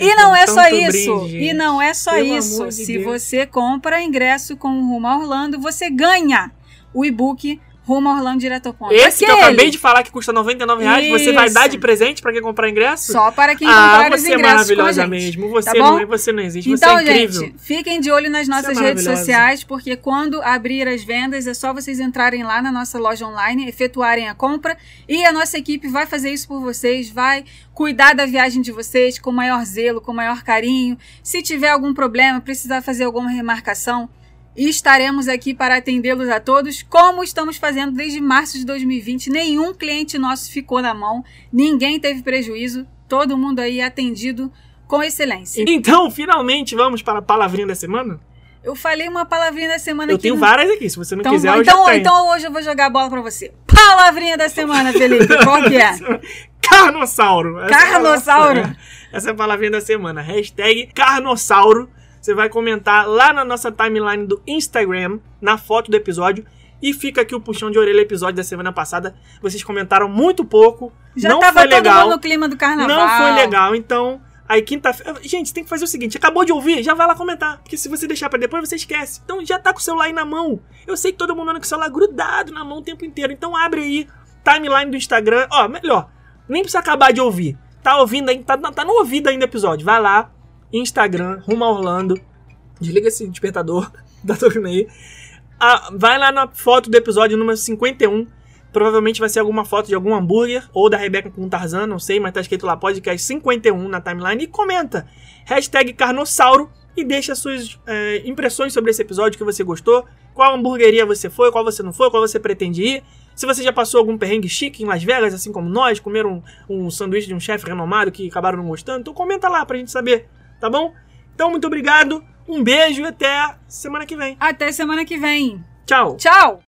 E não é só isso. brinde, e não é só Pelo isso. de Se Deus. você compra ingresso com o Rumo Orlando, você ganha o e-book Rumo a Orlando Direto Ponto. Esse que eu Aquele, acabei de falar que custa 99 reais, você vai Isso. dar de presente pra quem comprar ingresso? Só para quem ah, comprar os você é ingressos com a maravilhosa gente. mesmo. Você, Tá não, você não existe, Então, você é incrível. gente, fiquem de olho nas Você é nossas redes maravilhosa. sociais, porque quando abrir as vendas é só vocês entrarem lá na nossa loja online, efetuarem a compra e a nossa equipe vai fazer isso por vocês, vai cuidar da viagem de vocês com maior zelo, com maior carinho. Se tiver algum problema, precisar fazer alguma remarcação, estaremos aqui para atendê-los a todos, como estamos fazendo desde março de 2020. Nenhum cliente nosso ficou na mão, ninguém teve prejuízo, todo mundo aí atendido com excelência. Então, finalmente, vamos para a palavrinha da semana? Eu falei uma palavrinha da semana Eu aqui tenho no- várias aqui, se você não Então, quiser, eu então, já tenho. então hoje eu vou jogar a bola pra você. Palavrinha da semana, Felipe. Qual que é? Carnossauro. Essa é Carnossauro. Essa é a palavrinha da semana. Hashtag Carnossauro. Você vai comentar lá na nossa timeline do Instagram, na foto do episódio. E fica aqui o puxão de orelha episódio da semana passada. Vocês comentaram muito pouco. Já não tava foi todo legal. no clima do carnaval. Não foi legal, então. Aí quinta-feira. Gente, tem que fazer o seguinte: acabou de ouvir, já vai lá comentar. Porque se você deixar pra depois, você esquece. Então já tá com o celular aí na mão. Eu sei que todo mundo anda com o celular grudado na mão o tempo inteiro. Então abre aí, timeline do Instagram. Ó, melhor, nem precisa acabar de ouvir. Tá ouvindo aí, tá, tá no ouvido ainda o episódio. Vai lá, Instagram, rumo a Orlando. Desliga esse despertador, tocando aí. Ah, vai lá na foto do episódio número 51. Provavelmente vai ser alguma foto de algum hambúrguer ou da Rebeca com Tarzan, não sei, mas tá escrito lá podcast 51 na timeline e comenta. Hashtag Carnossauro e deixa suas é, impressões sobre esse episódio que você gostou. Qual hamburgueria você foi, qual você não foi, qual você pretende ir. Se você já passou algum perrengue chique em Las Vegas, assim como nós, comeram um, um sanduíche de um chefe renomado que acabaram não gostando, então comenta lá pra gente saber, tá bom? Então, muito obrigado, um beijo e até semana que vem. Até semana que vem. Tchau! Tchau!